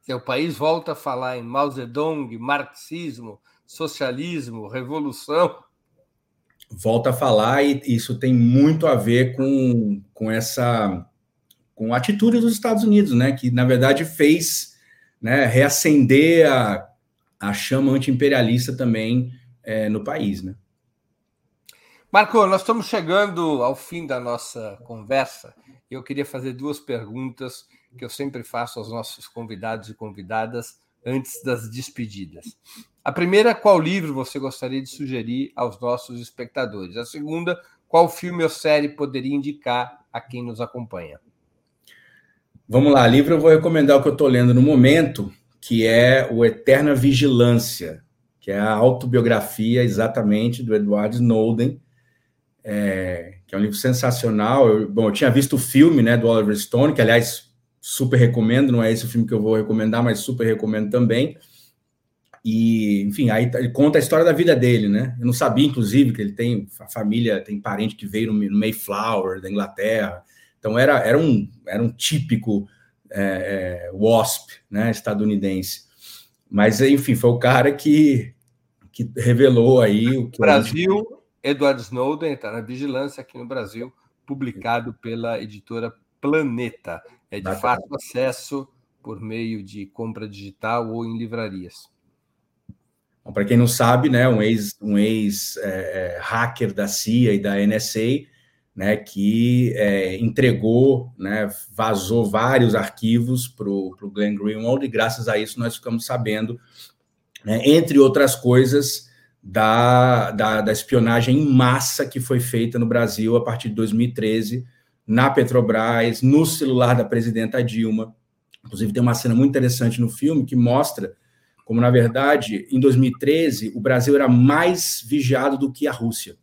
O país volta a falar em Mao Zedong, marxismo, socialismo, revolução, volta a falar e isso tem muito a ver com, com essa com a atitude dos Estados Unidos, né, que na verdade fez né, reacender a, a chama anti-imperialista também é, no país, né. Marco, nós estamos chegando ao fim da nossa conversa e eu queria fazer duas perguntas que eu sempre faço aos nossos convidados e convidadas antes das despedidas. A primeira, qual livro você gostaria de sugerir aos nossos espectadores? A segunda, qual filme ou série poderia indicar a quem nos acompanha? Vamos lá, livro eu vou recomendar o que eu estou lendo no momento, que é o Eterna Vigilância, que é a autobiografia exatamente do Edward Snowden, é, que é um livro sensacional. Eu, bom, eu tinha visto o filme né, do Oliver Stone, que aliás super recomendo, não é esse o filme que eu vou recomendar, mas super recomendo também. E, enfim, aí ele conta a história da vida dele, né? Eu não sabia, inclusive, que ele tem a família, tem parente que veio no Mayflower, da Inglaterra. Então era, era, um, era um típico é, é, WASP, né, estadunidense. Mas, enfim, foi o cara que, que revelou aí o que. Brasil, gente... Edward Snowden está na vigilância aqui no Brasil, publicado pela editora Planeta. É de fácil acesso por meio de compra digital ou em livrarias. Para quem não sabe, né, um ex, um ex é, é hacker da CIA e da NSA, né, que é, entregou, né, vazou vários arquivos para o Glenn Greenwald e graças a isso nós ficamos sabendo, né, entre outras coisas, da, da, da, espionagem em massa que foi feita no Brasil a partir de 2013 na Petrobras, no celular da presidenta Dilma. Inclusive, tem uma cena muito interessante no filme que mostra como, na verdade, em 2013, o Brasil era mais vigiado do que a Rússia.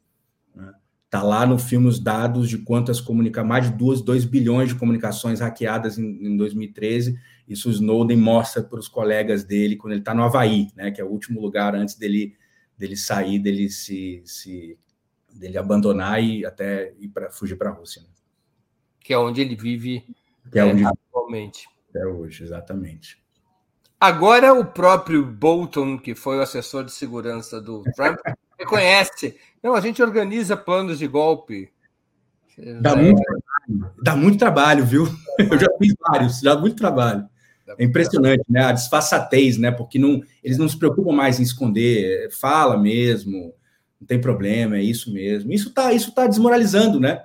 Está lá no filme os dados de quantas comunicações, mais de 2, 2 bilhões de comunicações hackeadas em, em 2013. Isso o Snowden mostra para os colegas dele quando ele está no Havaí, né, que é o último lugar antes dele, dele sair, dele se, se dele abandonar e até ir para fugir para a Rússia. Né? Que é onde ele vive que é onde é, atualmente. É hoje, exatamente. Agora o próprio Bolton, que foi o assessor de segurança do Trump, reconhece. Não, a gente organiza planos de golpe. Dá, é... muito, trabalho, dá muito trabalho, viu? Eu já fiz vários, dá muito trabalho. É impressionante, né? A disfarçatez, né? Porque não, eles não se preocupam mais em esconder, fala mesmo, não tem problema, é isso mesmo. Isso está isso tá desmoralizando, né?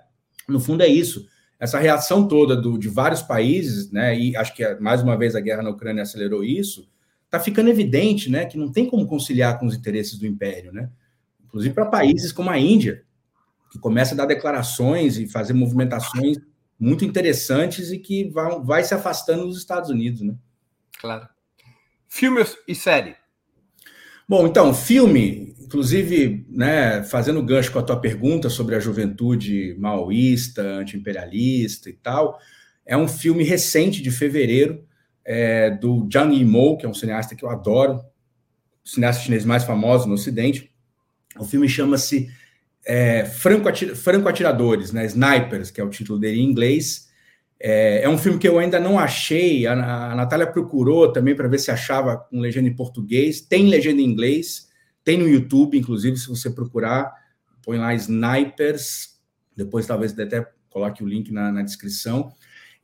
No fundo é isso. Essa reação toda do, de vários países, né? E acho que mais uma vez a guerra na Ucrânia acelerou isso. Está ficando evidente, né? Que não tem como conciliar com os interesses do império, né? inclusive para países como a Índia, que começa a dar declarações e fazer movimentações muito interessantes e que vai, vai se afastando dos Estados Unidos, né? Claro. Filme e série. Bom, então, filme, inclusive, né, fazendo gancho com a tua pergunta sobre a juventude maoísta, anti-imperialista e tal, é um filme recente de fevereiro é, do Zhang Yimou, que é um cineasta que eu adoro, o cineasta chinês mais famoso no Ocidente, o filme chama-se é, Franco, Atir Franco Atiradores, né? Snipers, que é o título dele em inglês. É, é um filme que eu ainda não achei. A, a Natália procurou também para ver se achava com legenda em português. Tem legenda em inglês, tem no YouTube, inclusive, se você procurar, põe lá Snipers. Depois, talvez até coloque o link na, na descrição.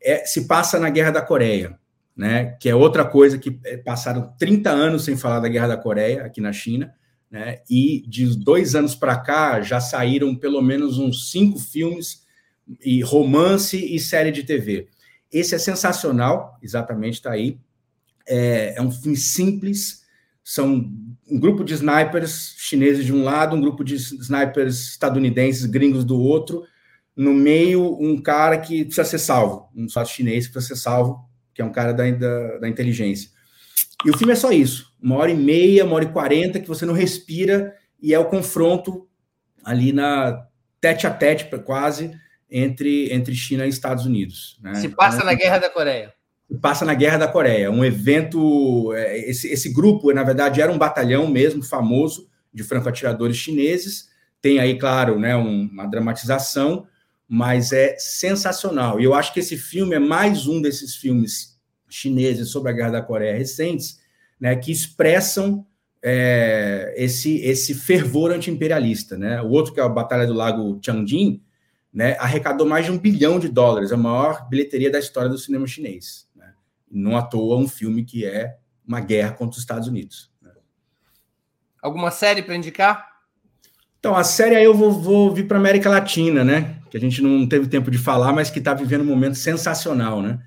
É, se passa na Guerra da Coreia, né? Que é outra coisa que é, passaram 30 anos sem falar da Guerra da Coreia aqui na China né? E de dois anos para cá já saíram pelo menos uns cinco filmes e romance e série de TV. Esse é sensacional, exatamente está aí. É, é, um filme simples. São um grupo de snipers chineses de um lado, um grupo de snipers estadunidenses, gringos do outro. No meio, um cara que precisa ser salvo, um sócio chinês que precisa ser salvo, que é um cara da, da, da inteligência. E o filme é só isso, uma hora e meia, uma hora e quarenta, que você não respira, e é o confronto ali na tete a tete, quase, entre, entre China e Estados Unidos. Né? Se passa então, na Guerra da Coreia. Se passa na Guerra da Coreia. Um evento. É, esse, esse grupo, na verdade, era um batalhão mesmo famoso de franco-atiradores chineses. Tem aí, claro, né, uma dramatização, mas é sensacional. E eu acho que esse filme é mais um desses filmes chineses sobre a Guerra da Coreia recentes, né, que expressam é, esse, esse fervor anti-imperialista. Né? O outro, que é a Batalha do Lago Tianjin, né, arrecadou mais de um bilhão de dólares, a maior bilheteria da história do cinema chinês. Né? Não à toa um filme que é uma guerra contra os Estados Unidos. Né? Alguma série para indicar? Então, a série aí eu vou, vou vir para América Latina, né? Que a gente não teve tempo de falar, mas que está vivendo um momento sensacional, né?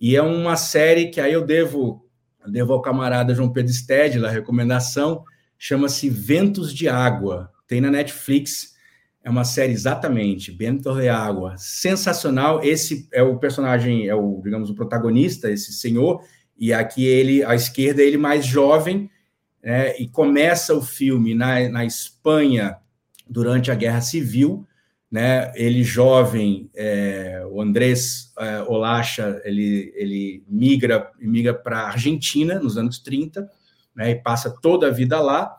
E é uma série que aí eu devo, devo ao camarada João Pedro Stedler, a recomendação, chama-se Ventos de Água. Tem na Netflix. É uma série exatamente, Ventos de Água. Sensacional. Esse é o personagem, é o, digamos, o protagonista, esse senhor, e aqui ele, à esquerda, ele mais jovem, né, e começa o filme na, na Espanha durante a Guerra Civil, né? Ele jovem, é, o Andrés é, Olacha, ele, ele migra, migra para a Argentina nos anos 30, né? E passa toda a vida lá.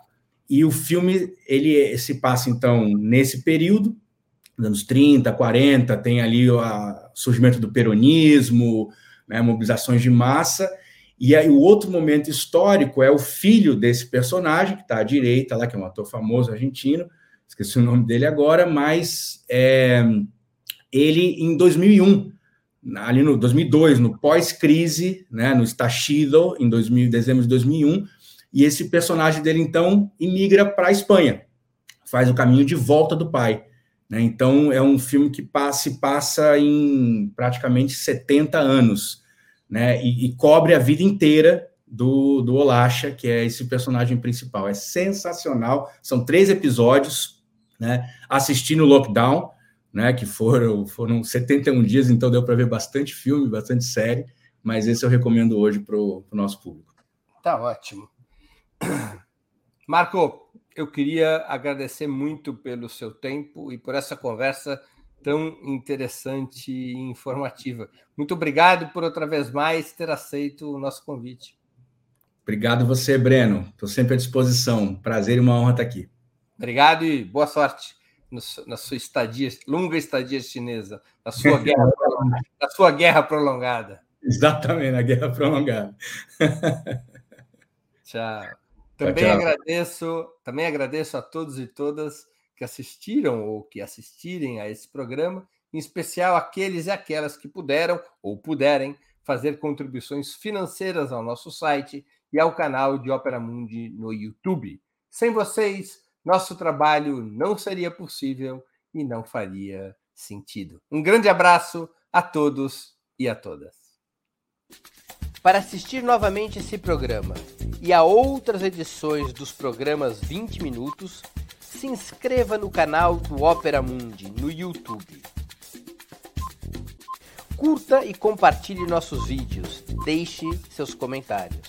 E o filme ele se passa então nesse período, nos anos 30, 40, tem ali o surgimento do peronismo, né? mobilizações de massa. E aí o outro momento histórico é o filho desse personagem que está à direita lá, que é um ator famoso argentino, esqueci o nome dele agora, mas é, ele em 2001, ali no 2002, no pós-crise, né, no estashido, em 2000, dezembro de 2001, e esse personagem dele então imigra para a Espanha, faz o caminho de volta do pai. Né? Então é um filme que passa, se passa em praticamente 70 anos, né? E, e cobre a vida inteira do, do Olacha, que é esse personagem principal. É sensacional. São três episódios, né? Assisti no lockdown, né? Que foram, foram 71 dias, então deu para ver bastante filme, bastante série, mas esse eu recomendo hoje para o nosso público. Tá ótimo. Marco, eu queria agradecer muito pelo seu tempo e por essa conversa tão interessante e informativa. Muito obrigado por outra vez mais ter aceito o nosso convite. Obrigado você, Breno. Estou sempre à disposição. Prazer e uma honra estar aqui. Obrigado e boa sorte na sua estadia, longa estadia chinesa, na sua guerra, na sua guerra prolongada. Exatamente, na guerra prolongada. Tchau. Também tchau. agradeço, também agradeço a todos e todas que assistiram ou que assistirem a esse programa, em especial aqueles e aquelas que puderam ou puderem fazer contribuições financeiras ao nosso site e ao canal de Opera Mundi no YouTube. Sem vocês, nosso trabalho não seria possível e não faria sentido. Um grande abraço a todos e a todas. Para assistir novamente esse programa e a outras edições dos programas 20 Minutos, se inscreva no canal do Opera Mundi no YouTube. Curta e compartilhe nossos vídeos. Deixe seus comentários.